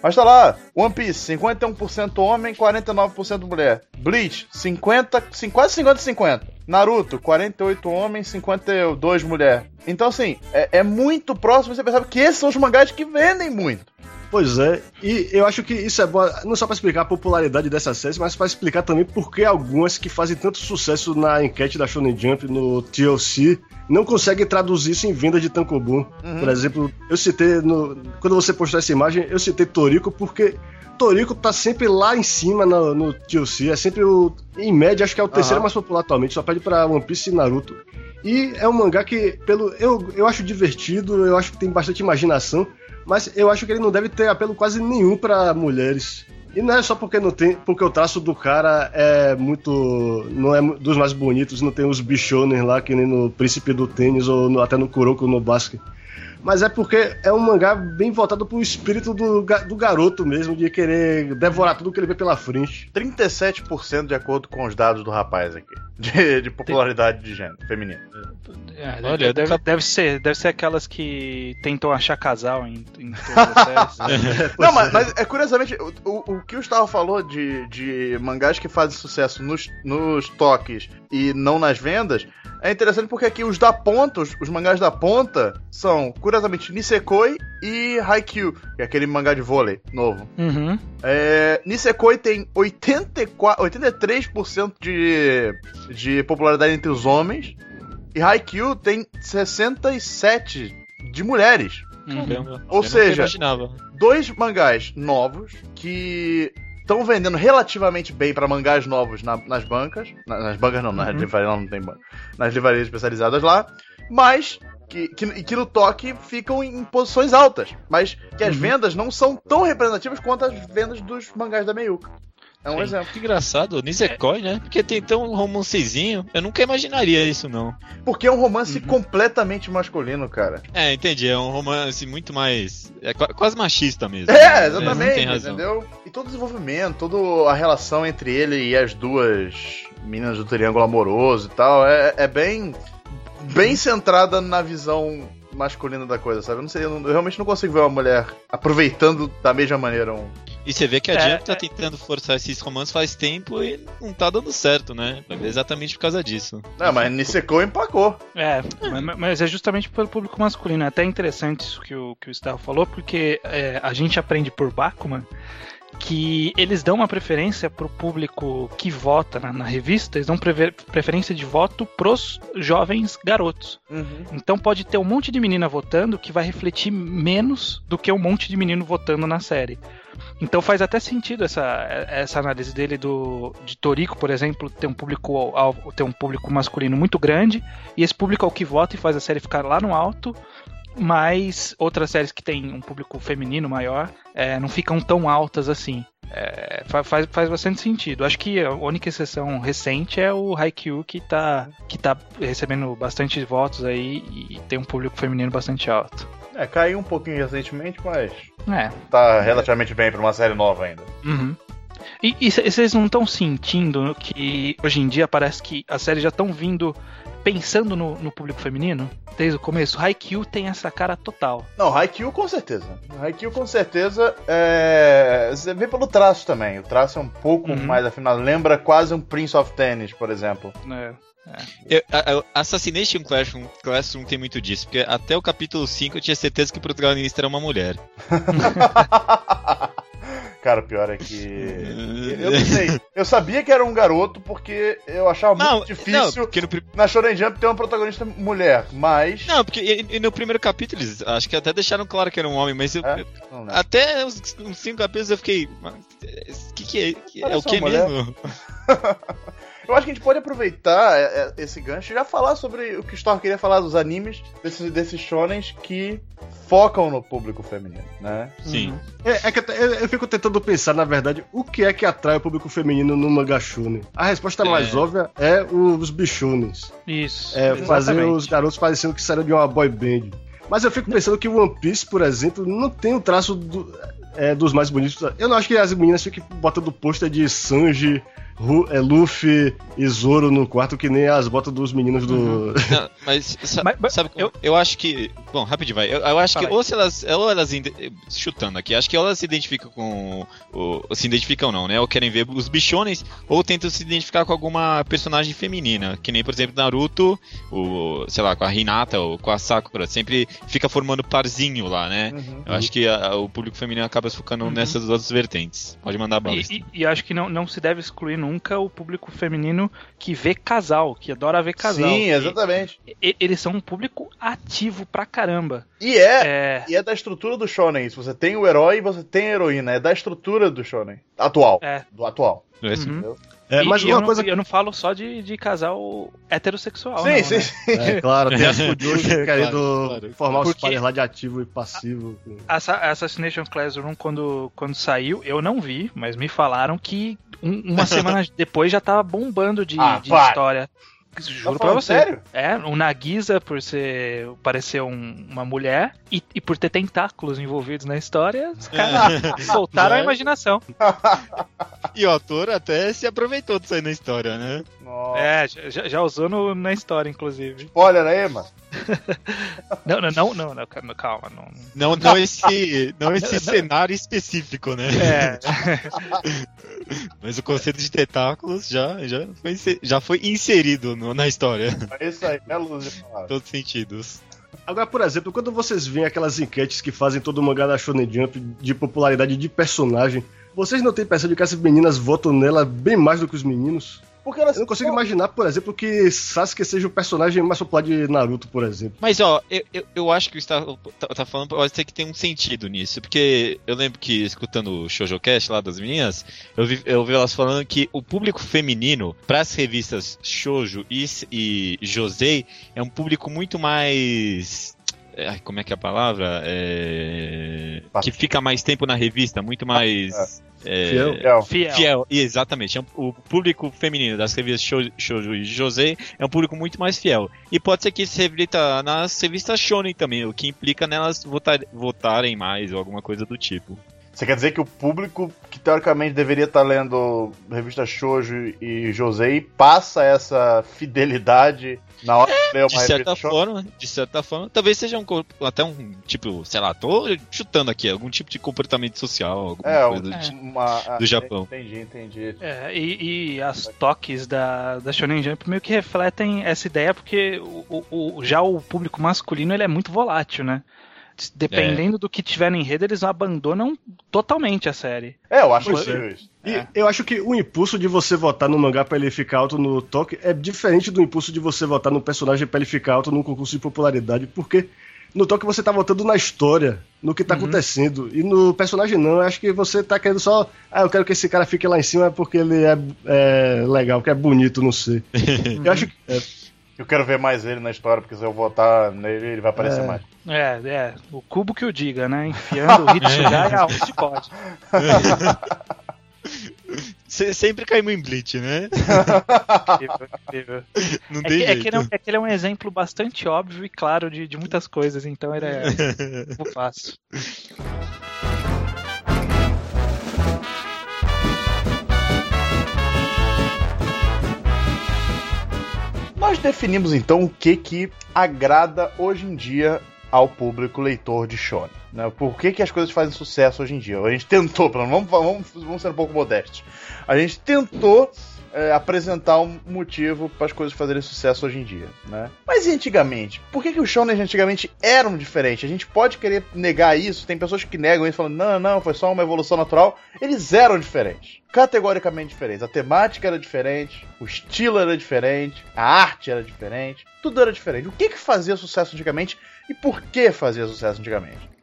Mas tá lá, One Piece, 51% homem, 49% mulher. Bleach, 50, quase 50-50. Naruto, 48 homens, 52 mulher. Então, assim, é, é muito próximo, você percebe que esses são os mangás que vendem muito. Pois é, e eu acho que isso é bom, não só para explicar a popularidade dessas séries, mas para explicar também por que algumas que fazem tanto sucesso na enquete da Shonen Jump no TLC não conseguem traduzir isso em venda de Tankobon. Uhum. Por exemplo, eu citei, no, quando você postou essa imagem, eu citei Toriko porque Toriko tá sempre lá em cima no, no TLC, é sempre o, em média, acho que é o terceiro uhum. mais popular atualmente, só pede para One Piece e Naruto. E é um mangá que, pelo eu, eu acho divertido, eu acho que tem bastante imaginação, mas eu acho que ele não deve ter apelo quase nenhum para mulheres. E não é só porque não tem, porque o traço do cara é muito, não é dos mais bonitos, não tem os bichones lá que nem no Príncipe do Tênis ou no, até no Kuroko no basquete mas é porque é um mangá bem voltado pro espírito do, do garoto mesmo, de querer devorar tudo que ele vê pela frente. 37% de acordo com os dados do rapaz aqui, [LAUGHS] de, de popularidade de gênero feminino. É, Olha, deve, deve, ser, deve ser aquelas que tentam achar casal em, em todas as séries. [LAUGHS] Não, mas, mas, é curiosamente, o, o, o que o Gustavo falou de, de mangás que fazem sucesso nos, nos toques e não nas vendas, é interessante porque aqui os da ponta, os, os mangás da ponta, são, curiosamente, Nisekoi e Haikyuu, que é aquele mangá de vôlei novo. Uhum. É, Nisekoi tem 84, 83% de, de popularidade entre os homens e Haikyuu tem 67 de mulheres. Caramba. Ou seja, dois mangás novos que estão vendendo relativamente bem para mangás novos na, nas bancas. Na, nas bancas não, nas uhum. livrarias não tem banca. Nas livrarias especializadas lá. Mas que, que, que, no toque ficam em posições altas. Mas que as uhum. vendas não são tão representativas quanto as vendas dos mangás da Meiuca. É um Sim. exemplo. Que engraçado, Nisekoi, né? Porque tem tão um romancezinho. Eu nunca imaginaria isso, não. Porque é um romance uhum. completamente masculino, cara. É, entendi. É um romance muito mais. É quase machista mesmo. É, né? exatamente. É, entendeu? E todo o desenvolvimento, toda a relação entre ele e as duas meninas do triângulo amoroso e tal, é, é bem. Bem centrada na visão masculina da coisa, sabe? Eu, não sei, eu, não, eu realmente não consigo ver uma mulher aproveitando da mesma maneira um e você vê que a é, Jump tá é. tentando forçar esses romances faz tempo e não tá dando certo, né? Exatamente por causa disso. Não, mas Niseko empacou. É, mas, mas, é justamente pelo público masculino. É até interessante isso que o, que o Gustavo falou, porque é, a gente aprende por Bakuman que eles dão uma preferência pro público que vota na, na revista, eles dão preferência de voto pros jovens garotos. Uhum. Então pode ter um monte de menina votando que vai refletir menos do que um monte de menino votando na série. Então faz até sentido essa, essa análise dele do de Torico, por exemplo, ter um público ter um público masculino muito grande e esse público é o que vota e faz a série ficar lá no alto, mas outras séries que têm um público feminino maior é, não ficam tão altas assim. É, fa- faz, faz bastante sentido. Acho que a única exceção recente é o Haikyuu, que tá, que tá recebendo bastante votos aí e tem um público feminino bastante alto. É, caiu um pouquinho recentemente, mas É. tá relativamente bem pra uma série nova ainda. Uhum. E, e vocês não estão sentindo que hoje em dia parece que as séries já estão vindo pensando no, no público feminino? Desde o começo. Haikyuu tem essa cara total. Não, Haikyuu com certeza. Haikyuu com certeza é... Você vê pelo traço também. O traço é um pouco Uhum. mais afinado. Lembra quase um Prince of Tennis, por exemplo. Né? Eu, a, a Assassination Classroom, Classroom tem muito disso, porque até o capítulo 5 eu tinha certeza que o protagonista era uma mulher. [LAUGHS] Cara, o pior é que. Eu não sei. Eu sabia que era um garoto porque eu achava muito Não, difícil não, no, na Shonen Jump ter uma protagonista mulher, mas. não, porque e- e no primeiro capítulo eles acho que até deixaram claro que era um homem, mas eu, É? eu- até uns, uns cinco capítulos eu fiquei. O que, que é? que- é Olha o que mulher. mesmo? [LAUGHS] Eu acho que a gente pode aproveitar é, é, esse gancho e já falar sobre o que o Storm queria falar dos animes, desses, desses shonens que focam no público feminino, né? Sim. É, é que eu, eu- eu fico tentando pensar, na verdade, o que é que atrai o público feminino no mangá shonen. A resposta mais É. óbvia é os bichunens. Isso. É, fazer exatamente. os garotos parecendo que saíram de uma boy band. Mas eu fico pensando que o One Piece, por exemplo, não tem o traço do- é, dos mais bonitos. Eu não acho que as meninas fiquem botando pôster de Sanji, Luffy e Zoro no quarto, que nem as botas dos meninos do. [LAUGHS] Não, mas, sa- Mas- sabe, eu- eu, eu acho que. Bom, rapidinho, vai. Eu, eu acho Fala que aí. ou se elas. Ou elas chutando aqui, acho que elas se identificam com. Ou se identificam não, né? Ou querem ver os bichones, ou tentam se identificar com alguma personagem feminina. Que nem, por exemplo, Naruto, o. sei lá, com a Hinata ou com a Sakura. Sempre fica formando parzinho lá, né? Uhum. Eu acho que a- o público feminino acaba se focando Uhum. nessas outras vertentes. Pode mandar bala. E, e- e acho que não, não se deve excluir nunca o público feminino que vê casal, que adora ver casal. Sim, E- exatamente. e- eles são um público ativo pra caramba. E é, É. e é da estrutura do shonen. Se você tem o herói, você tem a heroína. É da estrutura do shonen. Atual. É. Do atual. Esse- Uhum. É, E- mas e uma eu, coisa não, eu não falo só de, de casal heterossexual. sim, não, sim, né? sim. É, [LAUGHS] claro, tem as Fujoshi querendo claro. formar os Porque- pares lá de ativo e passivo. Assa- Assassination Classroom, quando, quando saiu, eu não vi, mas me falaram que um- uma [LAUGHS] semana depois já tava bombando de, Ah, de história. Juro Tá pra falando você. sério? É, o Nagisa por ser parecer um- uma mulher e, e por ter tentáculos envolvidos na história, os caras [LAUGHS] soltaram a é. imaginação. E o ator até se aproveitou disso aí na história, né? Nossa. É, já, já usou no- na história, inclusive. Spoiler aí, mano. Não, não, não, não, não, calma, calma, não. Não, não esse, não esse cenário específico, né? É, [LAUGHS] Mas o conceito de tentáculos já, já, foi, já foi inserido no- na história, É isso aí, é luz em palavra. todos os sentidos. Agora, por exemplo, quando vocês veem aquelas enquetes que fazem todo o mangá da Shonen Jump de popularidade de personagem, vocês não têm impressão de que as meninas votam nela bem mais do que os meninos? Porque elas Eu não consigo imaginar, por exemplo, que Sasuke seja o personagem mais popular de Naruto, por exemplo. Mas ó, eu, eu, eu acho que o você tá, tá, falando pode ser que tem um sentido nisso, porque eu lembro que escutando o ShoujoCast lá das meninas, eu vi, eu vi elas falando que o público feminino para as revistas Shoujo e, e Josei é um público muito mais ai, como é que é a palavra? É, que fica mais tempo na revista, muito mais é, Fiel. Fiel. fiel. Fiel, exatamente. É O público feminino das revistas Shou- Shoujo e José é um público muito mais fiel. E pode ser que isso se reflita nas revistas Shonen também, o que implica nelas votar, votarem mais ou alguma coisa do tipo. Você quer dizer que o público que teoricamente deveria estar lendo revista Shoujo e Josei passa essa fidelidade na hora de ler uma De certa revista Shoujo? forma, de certa forma, talvez seja um até um tipo, sei lá, tô chutando aqui, algum tipo de comportamento social, alguma É, coisa do é. tipo. uma, ah, Do Japão. Entendi, entendi. É, e, e as toques da, da Shonen Jump meio que refletem essa ideia, porque o- o- já o público masculino ele é muito volátil, né? Dependendo do que tiver no enredo, eles abandonam totalmente a série. É, eu acho possível isso. E É. eu acho que o impulso de você votar no mangá pra ele ficar alto no toque é diferente do impulso de você votar no personagem pra ele ficar alto num concurso de popularidade, porque no toque você tá votando na história, no que tá acontecendo, e no personagem não, eu acho que você tá querendo só, ah, eu quero que esse cara fique lá em cima porque ele é, é legal, porque é bonito, não sei. [LAUGHS] eu acho que é, Eu quero ver mais ele na história, porque se eu votar nele, ele vai aparecer É. mais. É, é, o cubo que o diga, né? Enfiando o Hitsugaya [LAUGHS] aonde pode. [LAUGHS] Se- sempre caímos em Bleach, né? Incrível, incrível. Não É tem que, é, que ele é, um, é que ele é um exemplo bastante óbvio e claro de, de muitas coisas, então ele é [LAUGHS] muito fácil. Nós definimos então o que que agrada hoje em dia ao público leitor de shonen. Né? Por que, que as coisas fazem sucesso hoje em dia? A gente tentou, vamos, vamos, vamos ser um pouco modestos. A gente tentou é, apresentar um motivo para as coisas fazerem sucesso hoje em dia, né? Mas e antigamente? Por que, que os shonen antigamente eram diferentes? A gente pode querer negar isso, tem pessoas que negam isso, falando, não, não, foi só uma evolução natural. Eles eram diferentes. Categoricamente diferentes. A temática era diferente, o estilo era diferente, a arte era diferente, tudo era diferente. O que que fazia sucesso antigamente e por que fazia sucesso antigamente?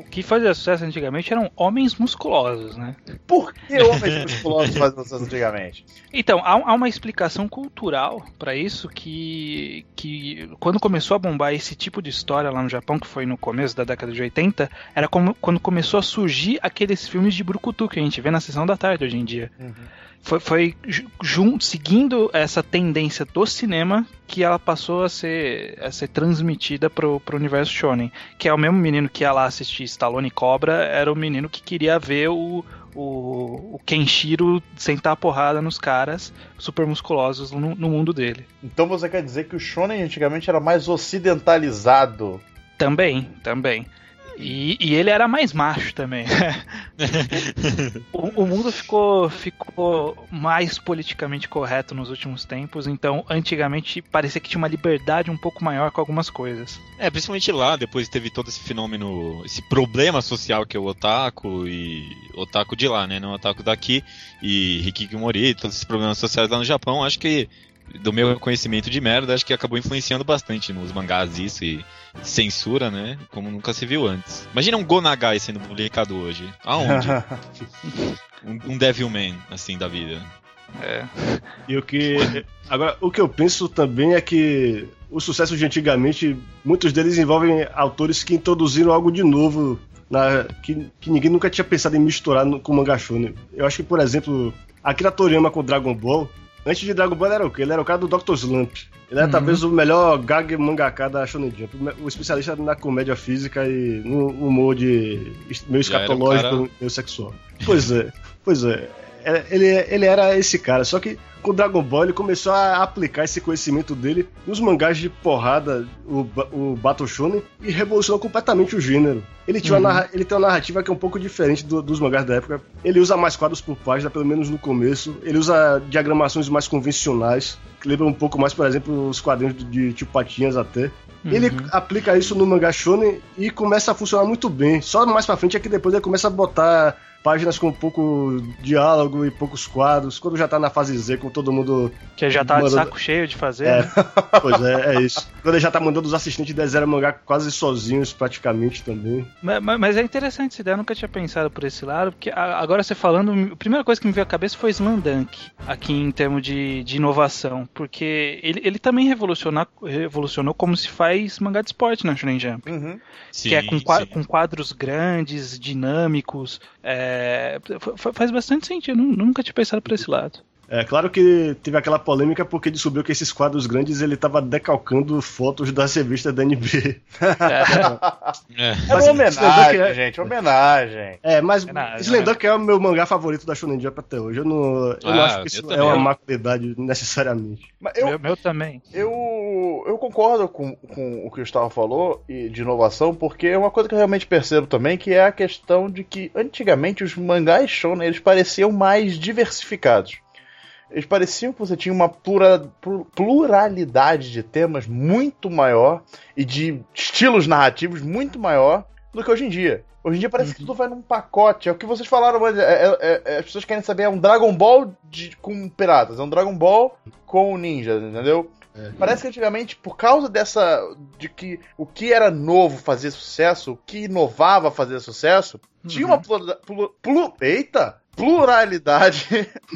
O que fazia sucesso antigamente eram homens musculosos, né? Por que homens musculosos faziam sucesso antigamente? Então, há, há uma explicação cultural para isso que, que quando começou a bombar esse tipo de história lá no Japão, que foi no começo da década de 80, era como, quando começou a surgir aqueles filmes de brucutu que a gente vê na sessão da tarde hoje em dia. Foi, foi ju- jun- seguindo essa tendência do cinema que ela passou a ser, a ser transmitida pro, pro universo shonen. Que é o mesmo menino que ia lá assistir Stallone Cobra, era o menino que queria ver o, o, o Kenshiro sentar a porrada nos caras super musculosos no, no mundo dele. Então você quer dizer que o shonen antigamente era mais ocidentalizado? Também, também. E, e ele era mais macho também. [LAUGHS] o, o mundo ficou, ficou mais politicamente correto nos últimos tempos, então antigamente parecia que tinha uma liberdade um pouco maior com algumas coisas. É, principalmente lá, depois teve todo esse fenômeno, esse problema social que é o otaku e otaku de lá, né? Não otaku daqui e Hikikomori, todos esses problemas sociais lá no Japão, acho que do meu conhecimento de merda, acho que acabou influenciando bastante nos mangás isso e censura, né? Como nunca se viu antes. Imagina um Gonagai sendo publicado hoje. Aonde? [LAUGHS] um, um Devilman, assim, da vida. É. E o que. Agora, o que eu penso também é que o sucesso de antigamente, muitos deles envolvem autores que introduziram algo de novo. Na, que, que ninguém nunca tinha pensado em misturar no, com o shonen. Eu acho que, por exemplo, Akira Toriyama com Dragon Ball, antes de Dragon Ball ele era o quê? Ele era o cara do Dr. Slump. Ele era Uhum. talvez o melhor gag mangaka da Shonen Jump, o especialista na comédia física e no humor de meio escatológico, cara- meio sexual. Pois é, pois é. É, Ele, ele era esse cara, só que com Dragon Ball ele começou a aplicar esse conhecimento dele nos mangás de porrada, o, o Battle Shonen, e revolucionou completamente o gênero. Ele, tinha uma, narra- ele tem uma narrativa que é um pouco diferente do- dos mangás da época. Ele usa mais quadros por página, pelo menos no começo. Ele usa diagramações mais convencionais, que lembram um pouco mais, por exemplo, os quadrinhos de, de Tio Patinhas até. Ele Uhum. aplica isso no mangá shonen e começa a funcionar muito bem. Só mais pra frente é que depois ele começa a botar páginas com pouco diálogo e poucos quadros. Quando já tá na fase Z, com todo mundo. Que já tava de Mano, saco cheio de fazer. É, né? [LAUGHS] pois é, é isso. Quando ele já tá mandando os assistentes desenhar mangá quase sozinhos, praticamente também. Ma- ma- Mas é interessante essa ideia, eu nunca tinha pensado por esse lado, porque agora você falando, a primeira coisa que me veio à cabeça foi Slandunk, aqui em termos de, de inovação, porque ele, ele também revolucionou, revolucionou como se faz mangá de esporte na Shonen Jump. Uhum. que é com, Sim, sim. com quadros grandes, dinâmicos. É, fa- fa- faz bastante sentido, nunca tinha pensado por esse lado. É claro que teve aquela polêmica porque descobriu que esses quadros grandes ele tava decalcando fotos das revistas da NB. [LAUGHS] É, É. Mas uma homenagem, é- gente, homenagem. É, mas É nada, Slendunk é o meu mangá favorito da Shonen Jump até hoje. Eu não, eu não Ah, acho que eu isso é uma má qualidade necessariamente. Mas eu, meu, meu também. eu, eu concordo com, com o que o Gustavo falou e de inovação, porque é uma coisa que eu realmente percebo também, que é a questão de que antigamente os mangás shonen eles pareciam mais diversificados. Eles pareciam que você tinha uma plura- plu- pluralidade de temas muito maior e de estilos narrativos muito maior do que hoje em dia. Hoje em dia parece que tudo vai num pacote. É o que vocês falaram antes. é- é- é- as pessoas querem saber, é um Dragon Ball de- com piratas, é um Dragon Ball com ninja, entendeu? Parece que antigamente, por causa dessa. de que o que era novo fazia sucesso, o que inovava fazia sucesso, tinha uma plura, plu- plu- eita! Pluralidade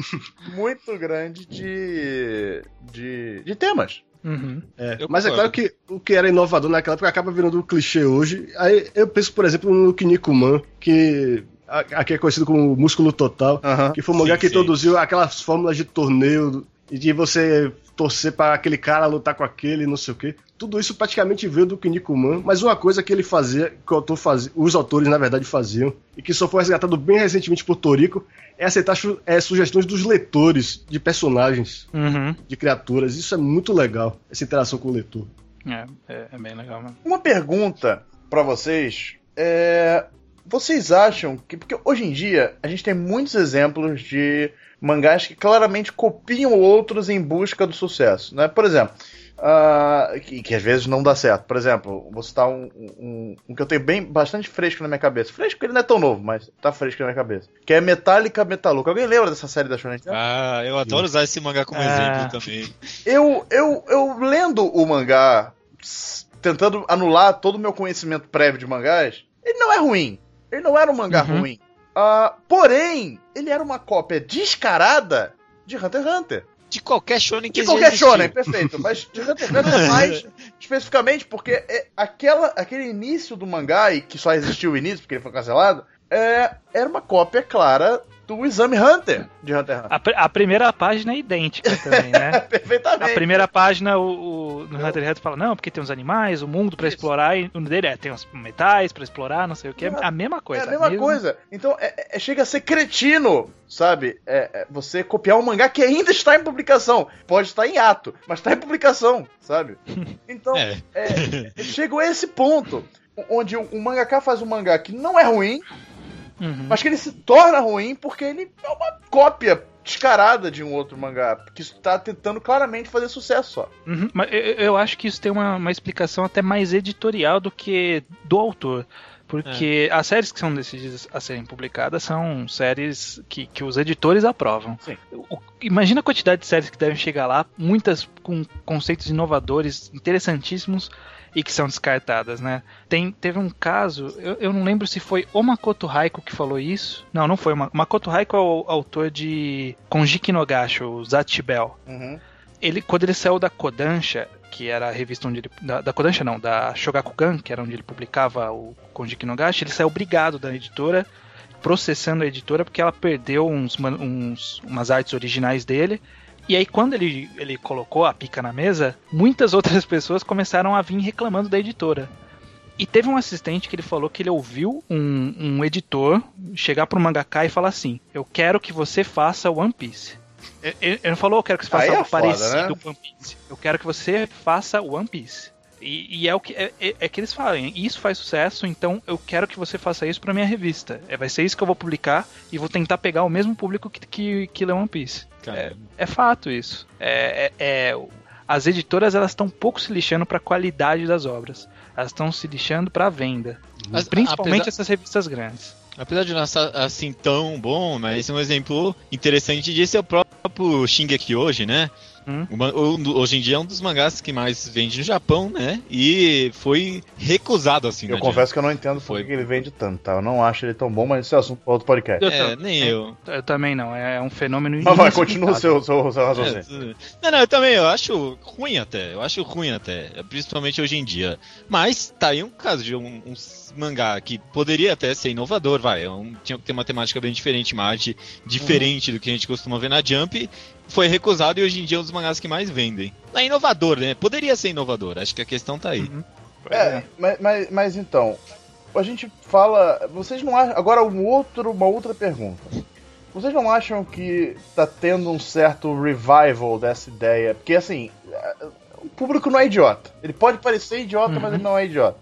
[LAUGHS] muito grande de, de. de temas. Uhum. É, mas é claro que o que era inovador naquela época acaba virando um clichê hoje. Aí eu penso, por exemplo, no Kinnikuman, que aqui é conhecido como Músculo Total, Aham. que foi um mangá que sim. introduziu aquelas fórmulas de torneio e de você torcer para aquele cara lutar com aquele, não sei o quê. Tudo isso praticamente veio do Kinnikuman, mas uma coisa que ele fazia, que o autor fazia, os autores na verdade faziam, e que só foi resgatado bem recentemente por Toriko, é aceitar su- é, sugestões dos leitores de personagens, Uhum. de criaturas. Isso é muito legal, essa interação com o leitor. É, é, é bem legal mesmo. Uma pergunta pra vocês é. Vocês acham que. Porque hoje em dia a gente tem muitos exemplos de mangás que claramente copiam outros em busca do sucesso. Né? Por exemplo, ah, que, que às vezes não dá certo. Por exemplo, vou citar um, um, um que eu tenho bem bastante fresco na minha cabeça. Fresco porque ele não é tão novo, mas tá fresco na minha cabeça. Que é Metallica Metaluca. Alguém lembra dessa série da Shonen Jump? Ah, eu adoro usar esse mangá como Ah. exemplo também. eu, eu, eu lendo o mangá, tentando anular todo o meu conhecimento prévio de mangás, ele não é ruim. Ele não era um mangá Uhum. ruim. Ah, porém, ele era uma cópia descarada de Hunter x Hunter. De qualquer shonen que De qualquer existiu. shonen, perfeito. Mas de Hunter x Hunter [LAUGHS] mais especificamente porque é aquela, aquele início do mangá, e que só existiu o início porque ele foi cancelado, é, era uma cópia clara do Exame Hunter de Hunter x Hunter. A, pr- a primeira página é idêntica também, né? [LAUGHS] Perfeitamente. A primeira página, o, o no Hunter x Hunter fala, não, porque tem os animais, o mundo pra Isso. explorar, e no dele é, tem os metais pra explorar, não sei o que, é a mesma coisa. É a mesma mesmo- coisa. Então, é- é- chega a ser cretino, sabe? É- é você copiar um mangá que ainda está em publicação. Pode estar em ato, mas está em publicação, sabe? [LAUGHS] Então, É. é, chegou a esse ponto, onde o, o mangaka faz um mangá que não é ruim, Uhum. mas que ele se torna ruim porque ele é uma cópia descarada de um outro mangá, que está tentando claramente fazer sucesso só. Uhum, Mas eu, eu acho que isso tem uma, uma explicação até mais editorial do que do autor. Porque as séries que são decididas a serem publicadas são séries que, que os editores aprovam. Sim. O- imagina a quantidade de séries que devem chegar lá, muitas com conceitos inovadores, interessantíssimos, e que são descartadas, né? Tem, teve um caso, eu, eu não lembro se foi o Makoto Haiko que falou isso. Não, não foi. O Ma- Makoto Haiko é o autor de Konjiki no Gasho, o Zatibel Uhum. ele quando ele saiu da Kodansha, que era a revista onde ele da, da Kodansha não, da Shogakukan, que era onde ele publicava o Konjiki no Gashi, ele saiu obrigado da editora, processando a editora porque ela perdeu uns, uns umas artes originais dele. E aí quando ele, ele colocou a pica na mesa, muitas [LAUGHS] outras pessoas começaram a vir reclamando da editora. E teve um assistente que ele falou que ele ouviu um, um editor chegar pro mangaka e falar assim: Eu quero que você faça One Piece. Ele- Ele não falou, eu quero que você Aí faça é algo foda, parecido né? com One Piece. Eu quero que você faça One Piece. E, e é o que é, é- é que eles falam, isso faz sucesso, então eu quero que você faça isso pra minha revista. É, vai ser isso que eu vou publicar e vou tentar pegar o mesmo público que, que, que lê One Piece. Cara, É fato isso. É, é- é- as editoras elas estão pouco se lixando pra qualidade das obras. Elas estão se lixando pra venda. Mas, Principalmente apesar- essas revistas grandes. Apesar de não estar assim tão bom, mas um exemplo interessante disso é o próprio Shingeki hoje, né? Hum. O ma- o- hoje em dia é um dos mangás que mais vende no Japão, né? E foi recusado assim. Eu na confesso que eu não entendo por Foi. que ele vende tanto, tá? Eu não acho ele tão bom, mas esse é assunto para outro podcast. Eu. É, nem eu. Eu também não, é um fenômeno Mas vai, continua o seu, seu, seu É, raciocínio. tudo- não, não, eu também eu acho ruim até. Eu acho ruim até. Principalmente hoje em dia. Mas tá aí um caso de um, um mangá que poderia até ser inovador, vai. É um- tinha que ter uma temática bem diferente, uma arte diferente do que a gente costuma ver na Jump. Foi recusado e hoje em dia é um dos mangás que mais vendem. É inovador, né? Poderia ser inovador. Acho que a questão tá aí. Uhum. É, mas, mas, mas então, a gente fala. Vocês não acham. Agora, um outro, uma outra pergunta. Vocês não acham que tá tendo um certo revival dessa ideia? Porque, assim, é, o público não é idiota. Ele pode parecer idiota, mas Uhum. ele não é idiota.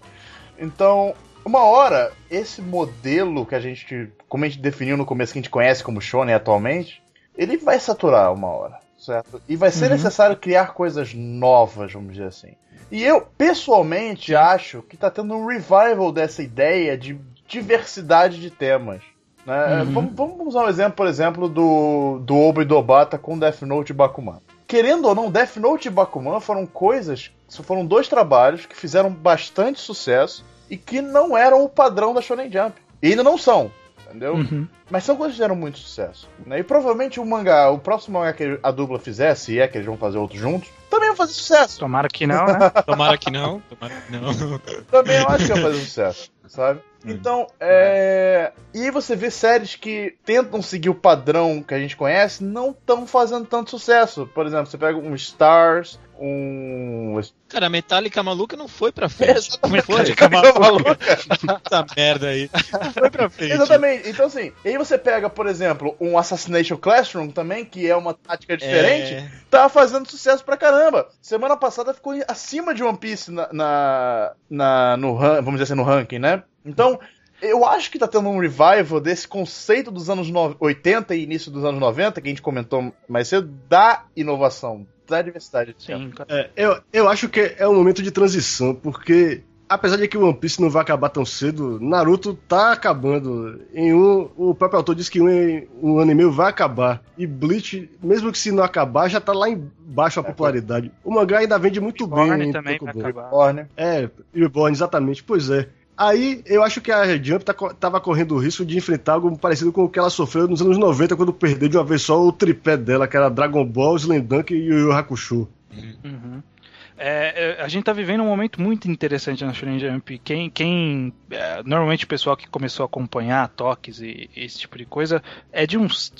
Então, uma hora, esse modelo que a gente, como a gente definiu no começo, que a gente conhece como shonen atualmente, ele vai saturar uma hora, certo? E vai ser Uhum. necessário criar coisas novas, vamos dizer assim. E eu, pessoalmente, acho que tá tendo um revival dessa ideia de diversidade de temas. Né? Uhum. Vamos, vamos usar um exemplo, por exemplo, do, do Obo e do Obata com Death Note e Bakuman. Querendo ou não, Death Note e Bakuman foram coisas, foram dois trabalhos que fizeram bastante sucesso e que não eram o padrão da Shonen Jump. E ainda não são, entendeu? Uhum. Mas são coisas que fizeram muito sucesso. Né? E provavelmente o mangá, o próximo mangá que a dupla fizer, se é que eles vão fazer outros juntos, também vai fazer sucesso. Tomara que não, né? [LAUGHS] Tomara que não. Tomara que não. [LAUGHS] Também eu acho que vai fazer sucesso, sabe? Então, é. E aí você vê séries que tentam seguir o padrão que a gente conhece, não estão fazendo tanto sucesso. Por exemplo, você pega um Stars, um. Cara, a Metallica maluca não foi pra frente. [LAUGHS] Foi, Metallica maluca. Essa [LAUGHS] merda aí. Não foi pra frente. Exatamente. Então, assim, e aí você pega, por exemplo, um Assassination Classroom também, que é uma tática diferente, É. tá fazendo sucesso pra caramba. Semana passada ficou acima de One Piece na, na, na- no, vamos dizer assim, no ranking, né? Então, eu acho que tá tendo um revival desse conceito dos anos no- 80 e início dos anos 90, que a gente comentou mais cedo, da inovação, da diversidade. Sim, É, eu, eu acho que é um momento de transição, porque apesar de que o One Piece não vai acabar tão cedo, Naruto tá acabando. Em um, o próprio autor disse que um, um ano e meio vai acabar. E Bleach, mesmo que se não acabar, já tá lá embaixo a popularidade. O mangá ainda vende muito bem. Borne em também vai acabar. Orne. É, Reborn, exatamente, pois é. Aí eu acho que a Jump tá co- tava correndo o risco de enfrentar algo parecido com o que ela sofreu nos anos 90, quando perdeu de uma vez só o tripé dela, que era Dragon Ball, Slandunk e Yu Yu Hakusho. Uhum. É, é, a gente tá vivendo um momento muito interessante na Shonen Jump. Quem, quem é, normalmente o pessoal que começou a acompanhar toques e esse tipo de coisa é de uns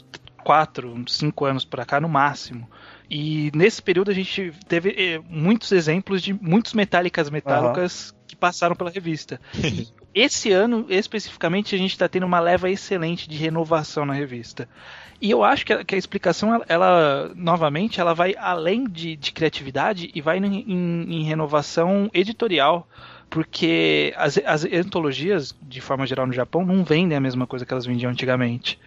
4, uns 5 anos pra cá no máximo. E nesse período a gente teve eh, muitos exemplos de muitos metálicas metálicas que passaram pela revista. [LAUGHS] Esse ano, especificamente, a gente está tendo uma leva excelente de renovação na revista. E eu acho que a, que a explicação, ela, ela, novamente, ela vai além de, de criatividade e vai em, em- em renovação editorial. Porque as, as antologias, de forma geral no Japão, não vendem a mesma coisa que elas vendiam antigamente.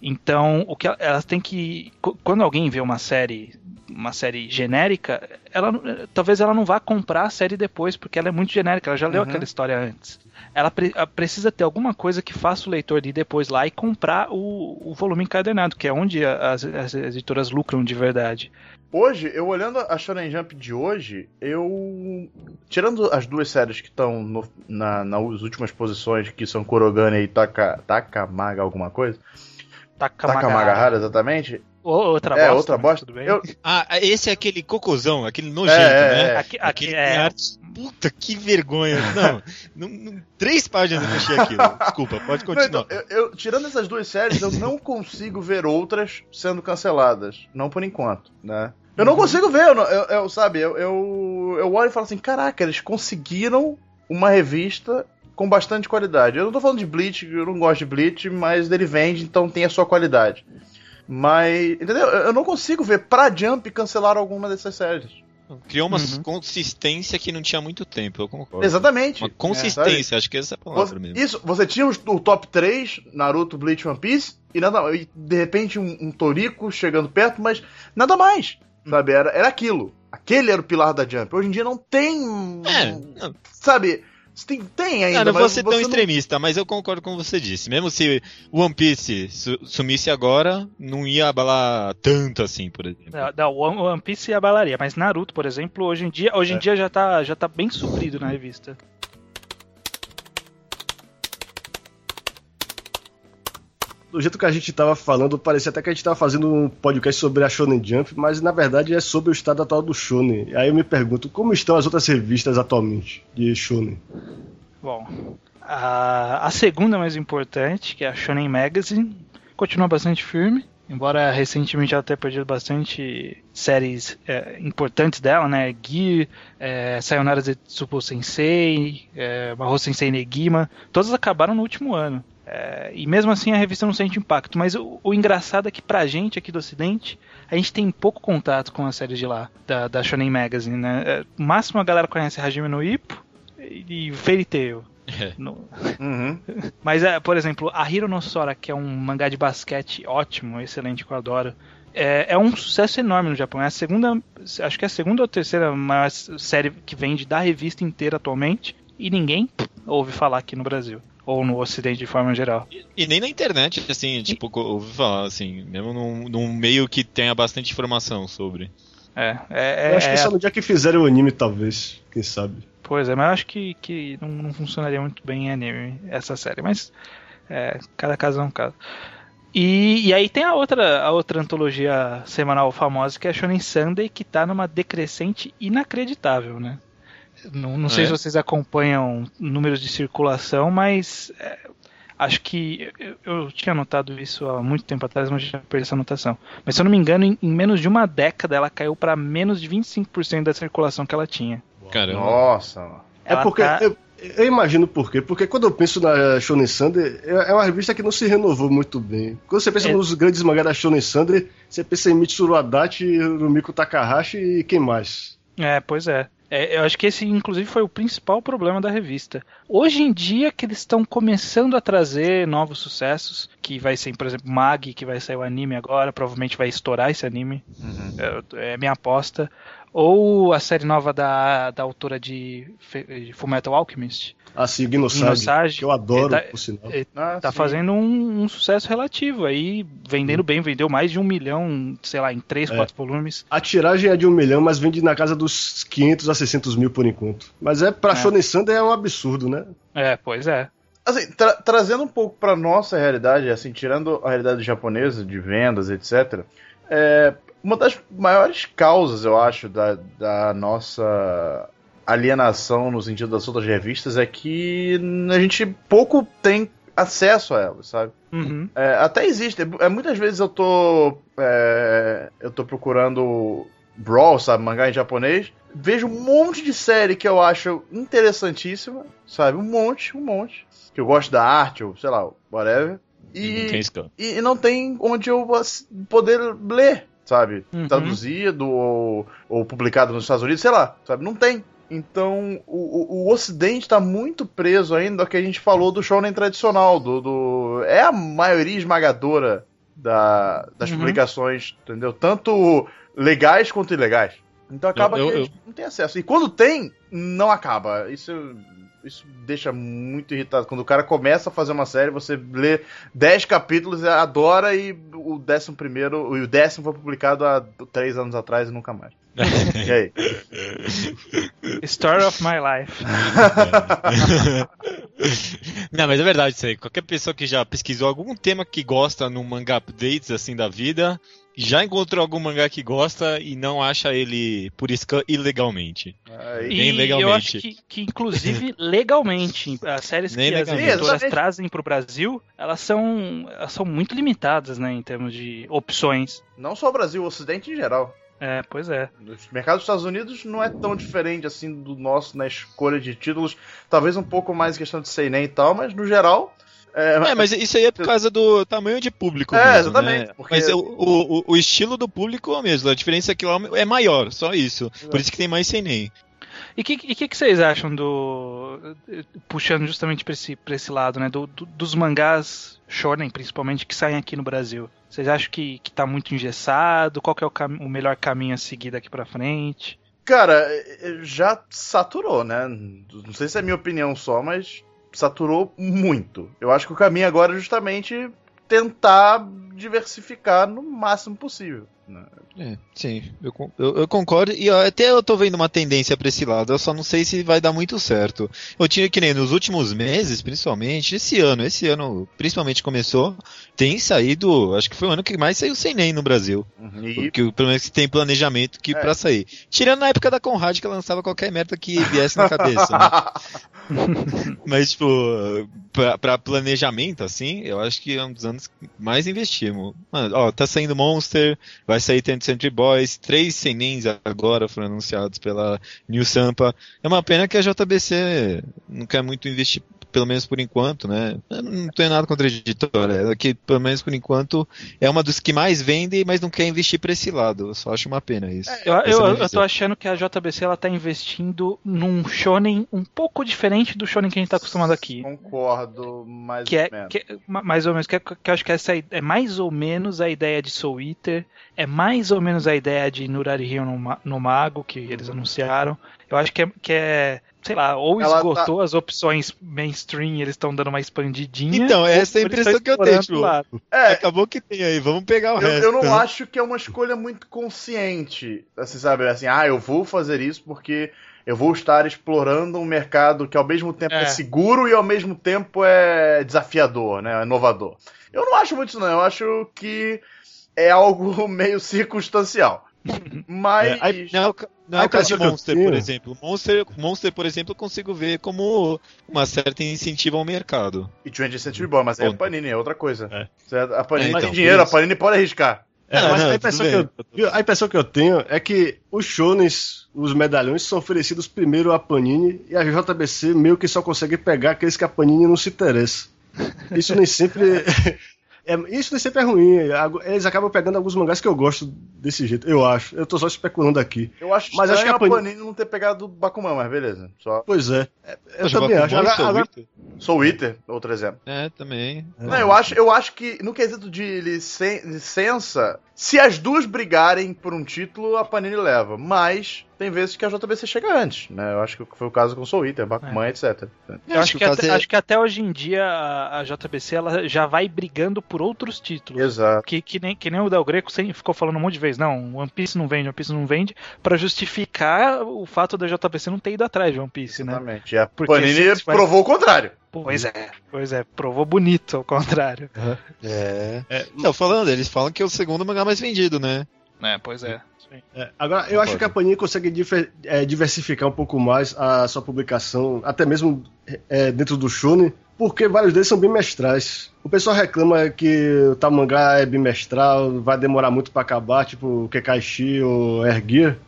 Então, o que ela- elas têm que. qu- Quando alguém vê uma série, uma série genérica, ela talvez ela não vá comprar a série depois, porque ela é muito genérica, ela já leu Uhum. aquela história antes. Ela, pre- precisa ter alguma coisa que faça o leitor ir depois lá e comprar o, o volume encadernado, que é onde as, as editoras lucram de verdade. Hoje, eu olhando a Shonen Jump de hoje, eu. Tirando as duas séries que estão na- nas últimas posições, que são Kurogane e Taka, Takamaga alguma coisa. Takamagahara, exatamente. Ou outra é, bosta, outra mas bosta. tudo bem. Ah, esse é aquele cocôzão, aquele nojento, É, né? é. Aqui, aqui, Aquele é, arte. Puta, que vergonha. Não, não, não- três páginas eu achei aquilo. [LAUGHS] Desculpa, pode Não, continuar. então, eu, eu- tirando essas duas séries, eu não consigo ver outras sendo canceladas. Não por enquanto, né? Eu não consigo ver, eu, não- eu- eu- sabe? Eu, eu, eu olho e falo assim: caraca, eles conseguiram uma revista com bastante qualidade. Eu não tô falando de Bleach, eu não gosto de Bleach, mas ele vende, então tem a sua qualidade. Mas, entendeu? Eu não consigo ver pra Jump cancelar alguma dessas séries. Criou uma Uhum. consistência que não tinha muito tempo, eu concordo. Exatamente. Uma É, consistência, acho que essa é a palavra Você- mesmo. Isso, você tinha o top 3, Naruto, Bleach, One Piece, e nada e de repente um, um Toriko chegando perto, mas nada mais. Sabe? Era, era aquilo. Aquele era o pilar da Jump. Hoje em dia não tem. É, não, Sabe? Tem, tem ainda, não mas vou ser tão não- extremista, mas eu concordo com o que você disse. Mesmo se o One Piece su- sumisse agora, não ia abalar tanto assim, por exemplo. Não, não, One Piece e a balaria, mas Naruto, por exemplo, hoje em dia, hoje em É. dia já tá, já tá bem suprido na revista. Do jeito que a gente tava falando, parecia até que a gente tava fazendo um podcast sobre a Shonen Jump, mas na verdade é sobre o estado atual do Shonen. Aí eu me pergunto, como estão as outras revistas atualmente de Shonen? Bom, a, a segunda mais importante, que é a Shonen Magazine, continua bastante firme, embora recentemente ela tenha perdido bastante séries é, importantes dela, né? Gear, é, Sayonara Zetsubo Sensei, é, Mahou Sensei Negima, todas acabaram no último ano. É, e mesmo assim a revista não sente impacto, mas o, o engraçado é que pra gente aqui do ocidente, a gente tem pouco contato com as séries de lá, da, da Shonen Magazine, né? É, o máximo a galera conhece Hajime no Ippo e e Fairy Tail. É. No- Uhum. [LAUGHS] mas, é, por exemplo, a Hiro no Sora, que é um mangá de basquete ótimo, excelente, que eu adoro, é, é um sucesso enorme no Japão. É a segunda, acho que é a segunda ou terceira maior série que vende da revista inteira atualmente, e ninguém ouve falar aqui no Brasil. Ou no Ocidente de forma geral. E nem na internet, assim, tipo, co- ouvi falar, assim, mesmo num, num meio que tenha bastante informação sobre. É, é, eu acho é- que só no dia que fizeram o anime, talvez, quem sabe. Pois é, mas eu acho que, que não, não funcionaria muito bem em anime essa série. Mas é, cada caso é um caso. E, e aí tem a outra, a outra antologia semanal famosa que é a Shonen Sunday, que tá numa decrescente inacreditável, né? Não, não sei É. se vocês acompanham números de circulação, mas é, acho que eu, eu tinha notado isso há muito tempo atrás, mas já perdi essa anotação. Mas se eu não me engano, em, em menos de uma década ela caiu para menos de 25% da circulação que ela tinha. Caramba. Nossa, mano. É Ela porque. tá- Eu, eu imagino por quê. Porque quando eu penso na Shonen Sunday, é é uma revista que não se renovou muito bem. Quando você pensa É. nos grandes mangás da Shonen Sunday, você pensa em Mitsuru Adachi, Rumiko Takahashi e quem mais? É, pois é. É, eu acho que esse, inclusive, foi o principal problema da revista. Hoje em dia que eles estão começando a trazer novos sucessos, que vai ser, por exemplo, Mag, que vai sair o anime agora, provavelmente vai estourar esse anime, é, é minha aposta. Ou a série nova da, da autora de, de Fullmetal Alchemist, Assim, Gnosage, Gnosage, que eu adoro, é, tá- por sinal. é, Ah, tá sim. fazendo um, um sucesso relativo aí, vendendo bem, vendeu mais de um milhão, sei lá, em três, É. quatro volumes. A tiragem é de um milhão, mas vende na casa dos 500 a 600 mil por enquanto. Mas é pra É. Shonen Sunday é um absurdo, né? É, pois é. Assim, tra- trazendo um pouco pra nossa realidade, assim, tirando a realidade japonesa de vendas, etc. É, uma das maiores causas, eu acho, da, da nossa alienação no sentido das outras revistas é que a gente pouco tem acesso a elas, sabe? Uhum. É, até existe. É, muitas vezes eu tô. é, eu tô procurando Brawl, sabe? Mangá em japonês. Vejo um monte de série que eu acho interessantíssima, sabe? Um monte, um monte. Que eu gosto da arte, ou sei lá, whatever. E não tem E, e não tem onde eu poder ler, sabe? Uhum. Traduzido ou, ou publicado nos Estados Unidos, sei lá, sabe? Não tem. Então, o, o, o Ocidente tá muito preso ainda ao que a gente falou do shonen tradicional, do, do é a maioria esmagadora da, das Uhum. publicações, entendeu? Tanto legais quanto ilegais. Então acaba Eu- eu- que a gente não tem acesso. E quando tem, não acaba. Isso, isso deixa muito irritado. Quando o cara começa a fazer uma série, você lê 10 capítulos, adora e o décimo primeiro, e o décimo foi publicado há 3 anos atrás e nunca mais. [LAUGHS] e aí? Story of my life. [LAUGHS] Não, mas é verdade isso aí. Qualquer pessoa que já pesquisou algum tema que gosta no mangá updates assim da vida, já encontrou algum mangá que gosta e não acha ele por scan ilegalmente. Aí- Nem E legalmente. eu acho que, que, inclusive, [LAUGHS] legalmente, as séries Nem que as editoras trazem pro Brasil, elas são, elas são muito limitadas, né, em termos de opções. Não só o Brasil, o Ocidente em geral. É, pois é. O mercado dos Estados Unidos não é tão diferente assim do nosso na escolha de títulos. Talvez um pouco mais questão de seinen e tal, mas no geral. É, É, mas isso aí é por causa do tamanho de público É, mesmo, exatamente, né? porque- Mas o, o, o estilo do público é o mesmo, a diferença é que lá é maior, só isso. Por isso que tem mais seinen. E o que, que, que vocês acham do. Puxando justamente pra esse, pra esse lado, né? do- do- dos mangás shonen, principalmente, que saem aqui no Brasil. Vocês acham que, que tá muito engessado? Qual que é o, cam- o melhor caminho a seguir daqui pra frente? Cara, é, já saturou, né? Não sei se é minha opinião só, mas saturou muito. Eu acho que o caminho agora é justamente tentar diversificar no máximo possível. Né? É, sim, eu, eu- eu concordo. E até eu tô vendo uma tendência pra esse lado, eu só não sei se vai dar muito certo. Eu tinha que nem nos últimos meses, principalmente, esse ano, esse ano principalmente começou, tem saído, acho que foi o ano que mais saiu sem nem no Brasil. E Porque pelo menos tem planejamento que É. pra sair. Tirando na época da Conrad que lançava qualquer merda que viesse na cabeça, né? [LAUGHS] Mas, tipo, pra, pra planejamento, assim, eu acho que é um dos anos que mais investimos. Mano, ó, tá saindo Monster, vai sair Tent Century Boys, três senens agora foram anunciados pela New Sampa. É uma pena que a JBC não quer muito investir, pelo menos por enquanto, né? Eu não tenho nada contra a editora, é que, pelo menos por enquanto, é uma dos que mais vende, mas não quer investir pra esse lado. Eu só acho uma pena isso. Eu, é eu, minha eu tô achando que a JBC ela tá investindo num shonen um pouco diferente do shonen que a gente tá acostumado aqui. Concordo, mais Que é, ou menos. que é- ma- mais ou menos, que, é- que eu acho que essa é mais ou menos a ideia de Soul Eater, é mais ou menos a ideia de Nurari Rio no, no Mago, que eles anunciaram. Eu acho que é, que é sei lá, ou Ela esgotou as opções mainstream e eles estão dando uma expandidinha. Então, ou essa é a impressão que eu tenho, tipo. É, Acabou que tem aí, vamos pegar o eu, resto. eu não né? acho que é uma escolha muito consciente. Assim, sabe? Assim, ah, eu vou fazer isso porque eu vou estar explorando um mercado que ao mesmo tempo é, É. seguro e ao mesmo tempo é desafiador, né? Inovador. Eu não acho muito isso, não. Eu acho que é algo [LAUGHS] meio circunstancial. [LAUGHS] Mas. É, aí, não, Não é o caso de Monster, por exemplo. Monster, Monster, por exemplo, eu consigo ver como uma certa incentivo ao mercado. E 20th Century Boy, mas aí a. Panini é outra coisa. É. Certo? A Panini É, então, tem dinheiro, a. Panini pode arriscar. É, Ah, mas não, a, impressão que eu, a impressão que eu tenho é que os shonens, os medalhões, são oferecidos primeiro à Panini e a JBC meio que só consegue pegar aqueles que a Panini não se interessa. Isso nem sempre. [LAUGHS] é- isso nem sempre é ruim. Eles acabam pegando alguns mangás que eu gosto desse jeito, eu acho. Eu tô só especulando aqui. Eu acho Mas acho que a a Panini- Panini não ter pegado o Bakuman, mas beleza. Só Pois é. É, Eu Poxa, também acho. Agora, agora-? Soul Wither, outro exemplo. É, também. Não, eu acho, eu acho que no quesito de licen- licença, se as duas brigarem por um título, a Panini leva. Mas tem vezes que a JBC chega antes, né? Eu acho que foi o caso com Soul Eater, Bakuman, etc. Eu acho, que o até, é- acho que até hoje em dia a, a JBC ela já vai brigando por outros títulos. Exato. Que, que, nem, que nem o Del Greco sempre ficou falando um monte de vezes, não, One Piece não vende, One Piece não vende, pra justificar o fato da JBC não ter ido atrás de One Piece, né? Exatamente. E a Porque Panini se- provou o contrário. Pois é, pois é, provou bonito, ao contrário. É. É, Não, falando, eles falam que é o segundo mangá mais vendido, né? É, pois é. É, agora, eu acho que a Panini consegue difer- é, diversificar um pouco mais a sua publicação, até mesmo é, dentro do Shonen, porque vários deles são bimestrais. O pessoal reclama que o tal mangá é bimestral, vai demorar muito pra acabar, tipo Kekaishi ou Erguia.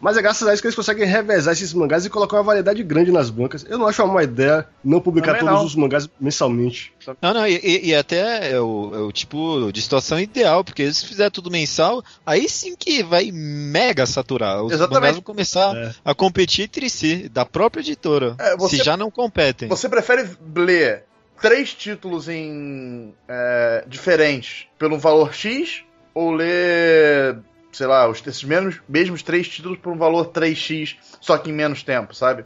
Mas é graças a isso que eles conseguem revezar esses mangás e colocar uma variedade grande nas bancas. Eu não acho uma má ideia não publicar Também todos não. os mangás mensalmente. Não, não, e, e- e até é o, é o tipo de situação ideal, porque se fizer tudo mensal, aí sim que vai mega saturar. Os Exatamente. mangás vão começar É. a competir entre si, da própria editora. É, você- Se já não competem. Você prefere ler três títulos em é, diferentes pelo valor X ou ler, sei lá, os, esses mesmos, mesmos três títulos por um valor 3x, só que em menos tempo, sabe?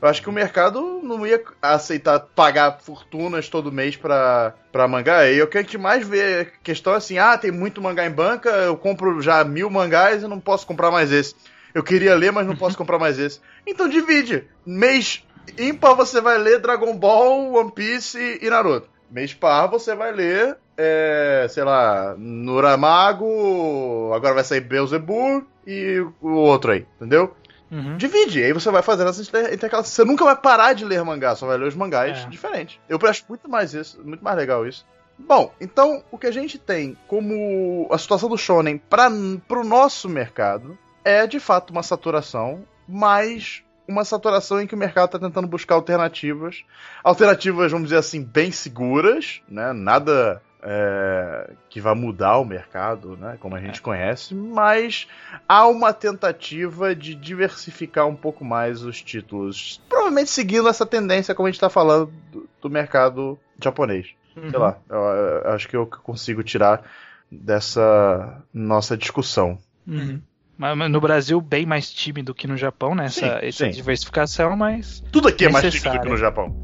Eu acho que o mercado não ia aceitar pagar fortunas todo mês pra, pra mangá. E o que a gente mais vê a questão é assim: ah, tem muito mangá em banca, eu compro já mil mangás e não posso comprar mais esse. Eu queria ler, mas não posso [LAUGHS] comprar mais esse. Então divide. Mês ímpar você vai ler Dragon Ball, One Piece e Naruto. Mês par você vai ler, é, sei lá, Nuramago, agora vai sair Beelzebub e o outro aí, entendeu? Uhum. Divide, aí você vai fazendo essa inter- intercalação. Você nunca vai parar de ler mangá, só vai ler os mangás É. diferentes. Eu acho muito mais isso, muito mais legal isso. Bom, então o que a gente tem como a situação do shonen para pro nosso mercado é de fato uma saturação, mas uma saturação em que o mercado está tentando buscar alternativas, alternativas, vamos dizer assim, bem seguras, né? Nada é, que vá mudar o mercado, né? Como a gente conhece, mas há uma tentativa de diversificar um pouco mais os títulos, provavelmente seguindo essa tendência, como a gente está falando, do, do mercado japonês. Uhum. Sei lá, eu, eu acho que eu consigo tirar dessa nossa discussão. Uhum. Mas, no Brasil, bem mais tímido que no Japão, né? Essa, Sim, essa sim. diversificação, mas. Tudo aqui é mais Necessário. típico que no Japão.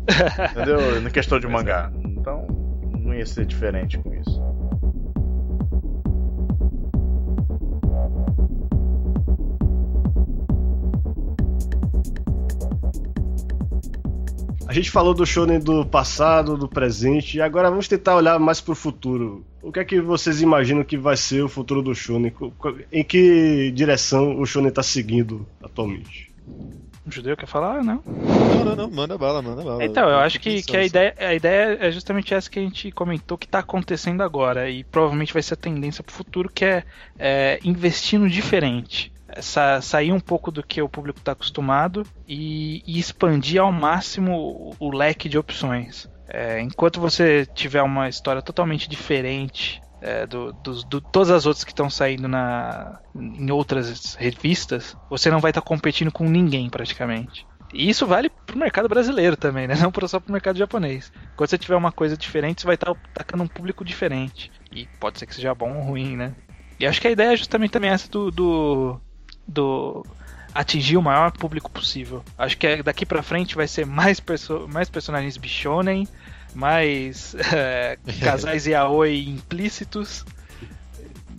Entendeu? [LAUGHS] Na questão de mangá. Então, ia ser diferente com isso. A gente falou do shonen do passado, do presente, e agora vamos tentar olhar mais pro futuro. O que é que vocês imaginam que vai ser o futuro do shonen? Em que direção o shonen tá seguindo atualmente? O judeu quer falar? Não. Não, não, não, manda bala, manda bala. Então, eu acho que, que a, ideia, a ideia é justamente essa que a gente comentou que está acontecendo agora e provavelmente vai ser a tendência para o futuro, que é, é investir no diferente. Sa sair um pouco do que o público está acostumado e, e expandir ao máximo o, o leque de opções. É, enquanto você tiver uma história totalmente diferente é, do, dos- do- todas as outras que estão saindo na, em outras revistas, você não vai estar competindo com ninguém praticamente. E isso vale pro mercado brasileiro também, né? [LAUGHS] Não só pro mercado japonês. Quando você tiver uma coisa diferente, você vai estar atacando um público diferente. E pode ser que seja bom ou ruim, né? E acho que a ideia é justamente também essa do. do, do atingir o maior público possível. Acho que é- daqui pra frente vai ser mais, perso mais personagens bichonem, mais [LAUGHS] é, casais yaoi implícitos.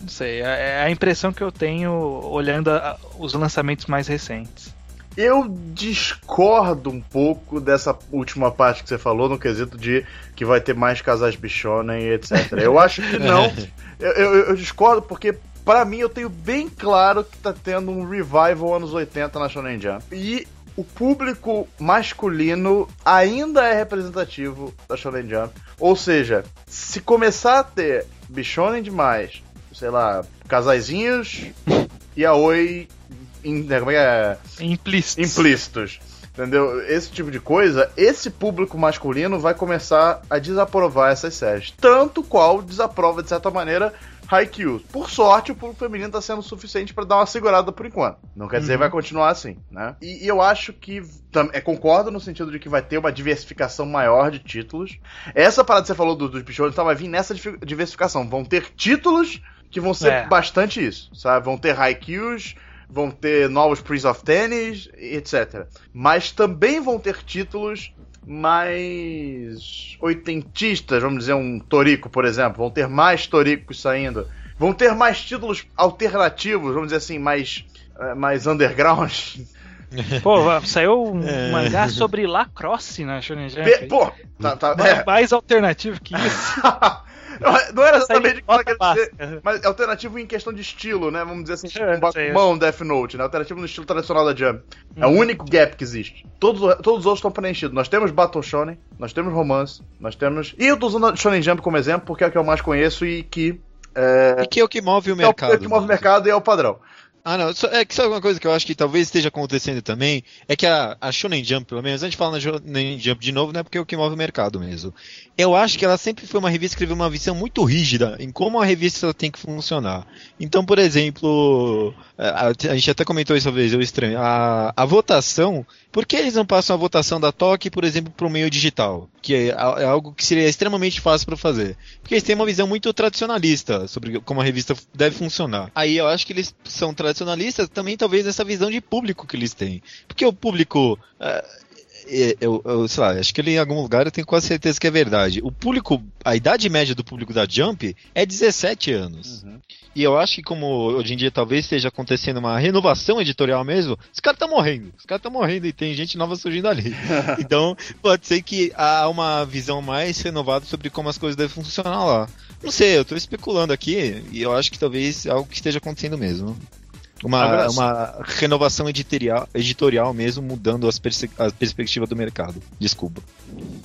Não sei, é é a impressão que eu tenho olhando a- os lançamentos mais recentes. Eu discordo um pouco dessa última parte que você falou, no quesito de que vai ter mais casais bichonem e etc. Eu acho que não. [LAUGHS] Eu, eu- eu discordo porque Pra mim, eu tenho bem claro que tá tendo um revival anos 80 na Shonen Jump. E o público masculino ainda é representativo da Shonen Jump. Ou seja, se começar a ter bichonem demais, sei lá, casaizinhos [LAUGHS] e aoi in, como é que é? Implícitos. implícitos. Entendeu? Esse tipo de coisa, esse público masculino vai começar a desaprovar essas séries. Tanto qual desaprova, de certa maneira, Haikyuu. Por sorte, o público feminino tá sendo suficiente para dar uma segurada por enquanto. Não quer dizer que vai continuar assim, né? E, e eu acho que. tam- É, concordo no sentido de que vai ter uma diversificação maior de títulos. Essa parada que você falou do- dos bichos, então vai vir nessa diversificação. Vão ter títulos que vão ser É. bastante isso, sabe? Vão ter Haikyuus, vão ter novos Prince of Tennis, etc. Mas também vão ter títulos mais oitentistas, vamos dizer, um Torico, por exemplo. Vão ter mais Toricos saindo. Vão ter mais títulos alternativos, vamos dizer assim, mais, eh, mais underground. Pô, [LAUGHS] saiu um É. mangá sobre lacrosse na Shonen Jump. Pô, tá, tá, é. Mais alternativo que isso. [LAUGHS] Não era exatamente o que eu Bota queria dizer. Mas alternativo em questão de estilo, né? Vamos dizer assim, tipo É, um Bakuman, um Death Note, né? Alternativo no estilo tradicional da Jump. É o Uhum. único gap que existe. Todos, todos os outros estão preenchidos. Nós temos Battle Shonen, nós temos romance, nós temos... E eu tô usando a Shonen Jump como exemplo porque é o que eu mais conheço e que E que é o que move o é o mercado. que move o mercado e é o padrão. Ah, não. É que sabe uma coisa que eu acho que talvez esteja acontecendo também? É que a, a Shonen Jump, pelo menos, a gente fala na Shonen Jump de novo, não é porque é o que move o mercado mesmo. Eu acho que ela sempre foi uma revista que teve uma visão muito rígida em como a revista tem que funcionar. Então, por exemplo, a, a gente até comentou isso uma vez, eu estranho. A, a votação, por que eles não passam a votação da TOC, por exemplo, para o meio digital? Que é, a- é algo que seria extremamente fácil para fazer. Porque eles têm uma visão muito tradicionalista sobre como a revista deve funcionar. Aí eu acho que eles são tradicionalistas também, talvez, nessa visão de público que eles têm. Porque o público. ah, é, eu, eu, sei lá, acho que ele em algum lugar eu tenho quase certeza que é verdade. O público, a idade média do público da Jump é 17 anos. E eu acho que como hoje em dia talvez esteja acontecendo uma renovação editorial mesmo, os caras estão morrendo. Os caras estão morrendo e tem gente nova surgindo ali. [LAUGHS] então, pode ser que há uma visão mais renovada sobre como as coisas devem funcionar lá. Não sei, eu tô especulando aqui e eu acho que talvez algo que esteja acontecendo mesmo. Uma, Agora- uma renovação editorial, editorial mesmo, mudando as perse- a perspectiva do mercado. Desculpa.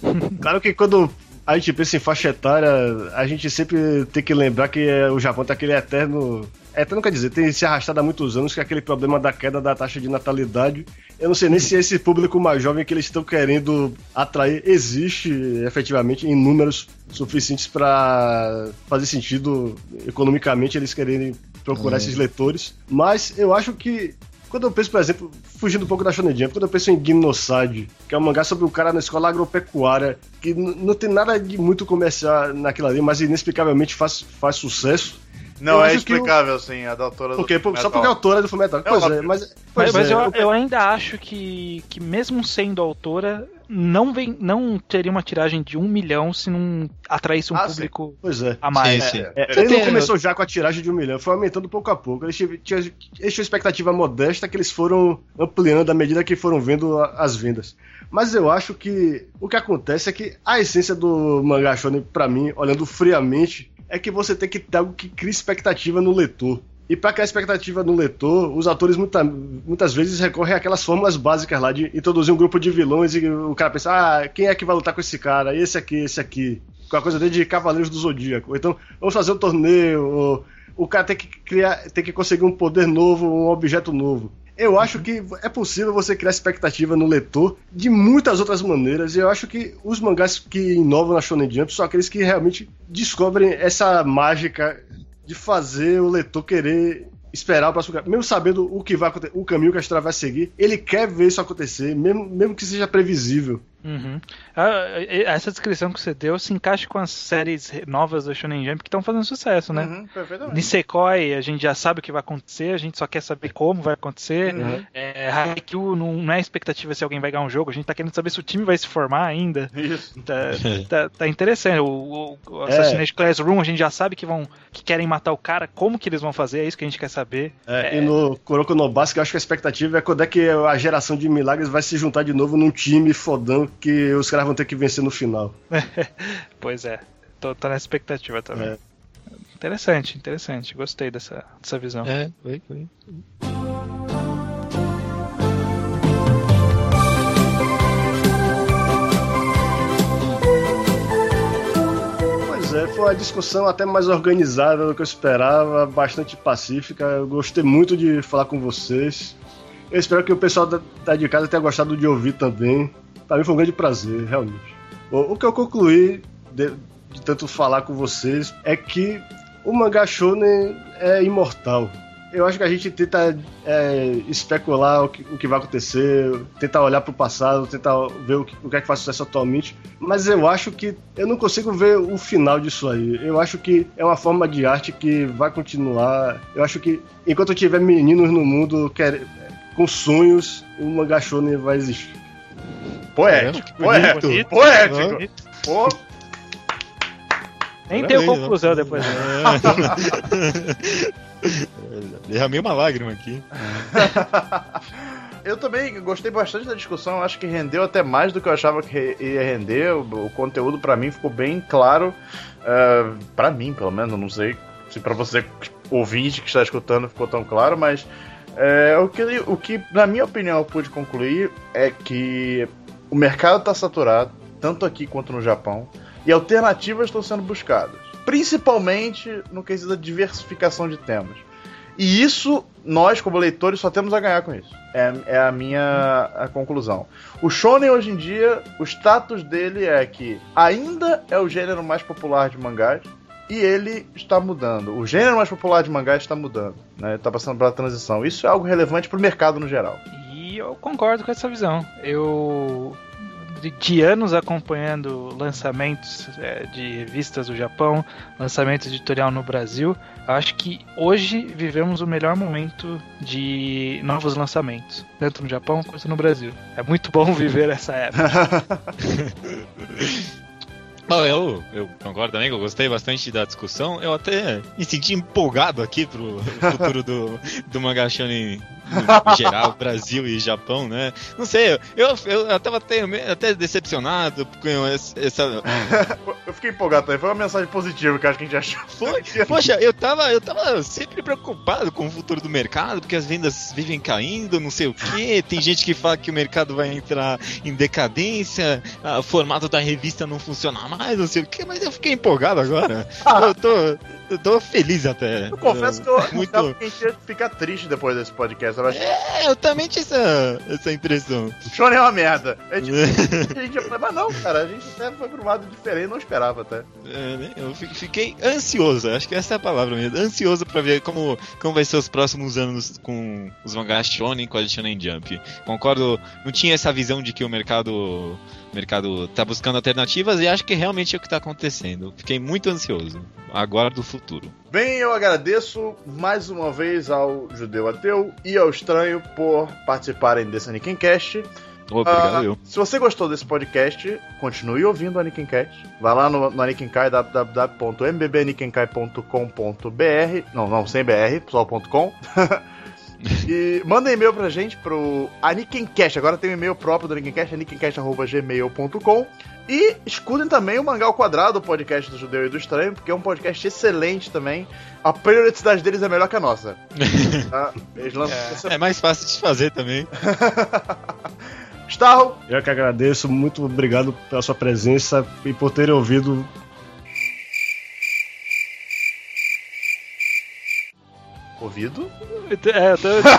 [LAUGHS] Claro que quando a gente pensa em faixa etária, a gente sempre tem que lembrar que é, o Japão tem aquele eterno. Eterno quer dizer, tem se arrastado há muitos anos, que é aquele problema da queda da taxa de natalidade. Eu não sei nem se esse público mais jovem que eles estão querendo atrair existe efetivamente em números suficientes para fazer sentido economicamente eles quererem procurar esses leitores. Mas eu acho que quando eu penso, por exemplo, fugindo um pouco da Shonen Jump, quando eu penso em Gimnoside, que é um mangá sobre um cara na escola agropecuária, que não tem nada de muito comercial naquilo ali, mas inexplicavelmente faz, faz sucesso. Não Eu é o- explicável, sim, a da autora do Porque, só porque é autora do Fullmetal. Pois é, óbvio. mas. Mas, Pois mas é, eu, eu- eu ainda acho que, que mesmo sendo autora, não, vem, não teria uma tiragem de um milhão se não atraísse um Ah, sim. público Pois é. a mais. Sim, sim. É, Você ele não tem- começou já com a tiragem de um milhão, foi aumentando pouco a pouco. Eles tinham, tinham, eles tinham expectativa modesta que eles foram ampliando à medida que foram vendo as vendas. Mas eu acho que o que acontece é que a essência do mangá shonen, pra mim, olhando friamente, é que você tem que ter algo que crie expectativa no leitor. E pra criar expectativa no leitor, os autores muita- muitas vezes recorrem àquelas fórmulas básicas lá de introduzir um grupo de vilões e o cara pensa, ah, quem é que vai lutar com esse cara? Esse aqui, esse aqui. Com a coisa de Cavaleiros do Zodíaco. Então, vamos fazer um torneio, ou o cara tem que criar, tem que conseguir um poder novo, um objeto novo. Eu acho que é possível você criar expectativa no leitor de muitas outras maneiras, e eu acho que os mangás que inovam na Shonen Jump são aqueles que realmente descobrem essa mágica de fazer o leitor querer esperar o próximo capítulo, mesmo sabendo o que vai o caminho que a história vai seguir, ele quer ver isso acontecer, mesmo, mesmo que seja previsível. Uhum. Ah, essa descrição que você deu se encaixa com as séries novas da Shonen Jump que estão fazendo sucesso, né? Uhum, perfeitamente. Nisekoi, a gente já sabe o que vai acontecer, a gente só quer saber como vai acontecer. Uhum. É, Haikyuu não, não é expectativa se alguém vai ganhar um jogo, a gente tá querendo saber se o time vai se formar ainda. Isso. Tá, tá, tá interessante. O, o, o Assassination Classroom, a gente já sabe que vão que querem matar o cara, como que eles vão fazer, é isso que a gente quer saber. E no Kuroko no Basket, eu acho que a expectativa é quando é que a geração de milagres vai se juntar de novo num time fodão que os caras vão ter que vencer no final. [LAUGHS] Pois é, tô, tô nessa expectativa também. É. interessante, interessante. Gostei dessa, dessa visão. É, foi, foi. Pois é, foi uma discussão até mais organizada do que eu esperava, bastante pacífica. Eu gostei muito de falar com vocês. Eu espero que o pessoal da, da de casa tenha gostado de ouvir também. Para mim foi um grande prazer, realmente. O, o que eu concluí de, de tanto falar com vocês é que o mangá shonen é imortal. Eu acho que a gente tenta é, especular o que, o que vai acontecer, tentar olhar para o passado, tentar ver o que, o que é que faz sucesso atualmente, mas eu acho que eu não consigo ver o final disso aí. Eu acho que é uma forma de arte que vai continuar. Eu acho que enquanto tiver meninos no mundo quer, com sonhos, o mangá shonen vai existir. Poético, É, bonito. poético, poético. Pô, Nem tem Parabéns, conclusão né? depois. né? [LAUGHS] Derramei uma lágrima aqui. [LAUGHS] Eu também gostei bastante da discussão, acho que rendeu até mais do que eu achava que ia render. O, conteúdo pra mim ficou bem claro. Uh, para mim, pelo menos, eu não sei se pra você ouvinte que está escutando ficou tão claro, mas é, o, que, o que, na minha opinião, eu pude concluir é que o mercado está saturado, tanto aqui quanto no Japão, e alternativas estão sendo buscadas, principalmente no quesito da diversificação de temas. E isso, nós, como leitores, só temos a ganhar com isso. É, é a minha a conclusão. O Shonen, hoje em dia, o status dele é que ainda é o gênero mais popular de mangás, e ele está mudando. O gênero mais popular de mangás está mudando. Né? Está passando pela transição. Isso é algo relevante para o mercado no geral. E eu concordo com essa visão. Eu, de, de anos acompanhando lançamentos é, de revistas do Japão, lançamentos editorial no Brasil, acho que hoje vivemos o melhor momento de novos lançamentos, tanto no Japão quanto no Brasil. É muito bom [LAUGHS] viver essa época. [LAUGHS] Bom, eu, eu concordo também que eu gostei bastante da discussão. Eu até me senti empolgado aqui pro futuro do, do mangá shonen no geral, Brasil e Japão, né? Não sei, eu, eu, eu tava até, até decepcionado com essa... Eu fiquei empolgado também. Foi uma mensagem positiva que acho que a gente achou. Foi, poxa, eu tava, eu tava sempre preocupado com o futuro do mercado, porque as vendas vivem caindo, não sei o que. Tem gente que fala que o mercado vai entrar em decadência, ah, o formato da revista não funciona mais, não sei o que, mas eu fiquei empolgado agora. Eu tô, eu tô feliz até. Eu confesso que eu [LAUGHS] Muito- achava que a gente ia ficar triste depois desse podcast. Eu acho É, eu também tinha essa, essa impressão. Shonen é uma merda. A gente, [LAUGHS] a gente ia falar, mas não, cara, a gente até foi pra um lado diferente, não esperava até. É, né? Eu fi- fiquei ansioso, acho que essa é a palavra mesmo. Ansioso pra ver como, como vai ser os próximos anos com os mangás Shonen com a Shonen Jump. Concordo, não tinha essa visão de que o mercado o mercado tá buscando alternativas e acho que realmente é o que tá acontecendo. Fiquei muito ansioso. Aguardo o futuro. Bem, eu agradeço mais uma vez ao Judeu Ateu e ao Estranho por participarem desse Anikincast. Obrigado, eu. se você gostou desse podcast, continue ouvindo o Anikincast. Vai lá no, no Anikinkai, www.mbbanikinkai.com.br Não, não, sem BR, só ponto .com. [LAUGHS] e manda e-mail pra gente pro Anikincast. Agora tem um e-mail próprio do Anikincast, anikincast.gmail.com E escutem também o Mangá ao Quadrado, o podcast do Judeu e do Estranho, porque é um podcast excelente também. A periodicidade deles é melhor que a nossa. [LAUGHS] Tá? Lançam essa É mais fácil de fazer também. [LAUGHS] Starro, Eu que agradeço, muito obrigado pela sua presença e por terem ouvido. Ouvido. É, eu tô, eu tô-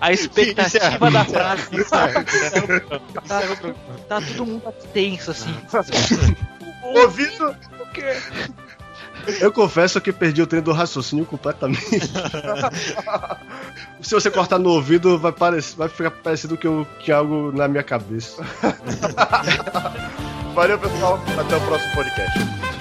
A expectativa da frase. Tá, tá todo mundo tenso assim. [LAUGHS] Ouvido. Eu confesso que perdi o trem do raciocínio completamente. Se você cortar no ouvido, vai, parecer, vai ficar parecido que, eu, que algo na minha cabeça. Valeu, pessoal. Até o próximo podcast.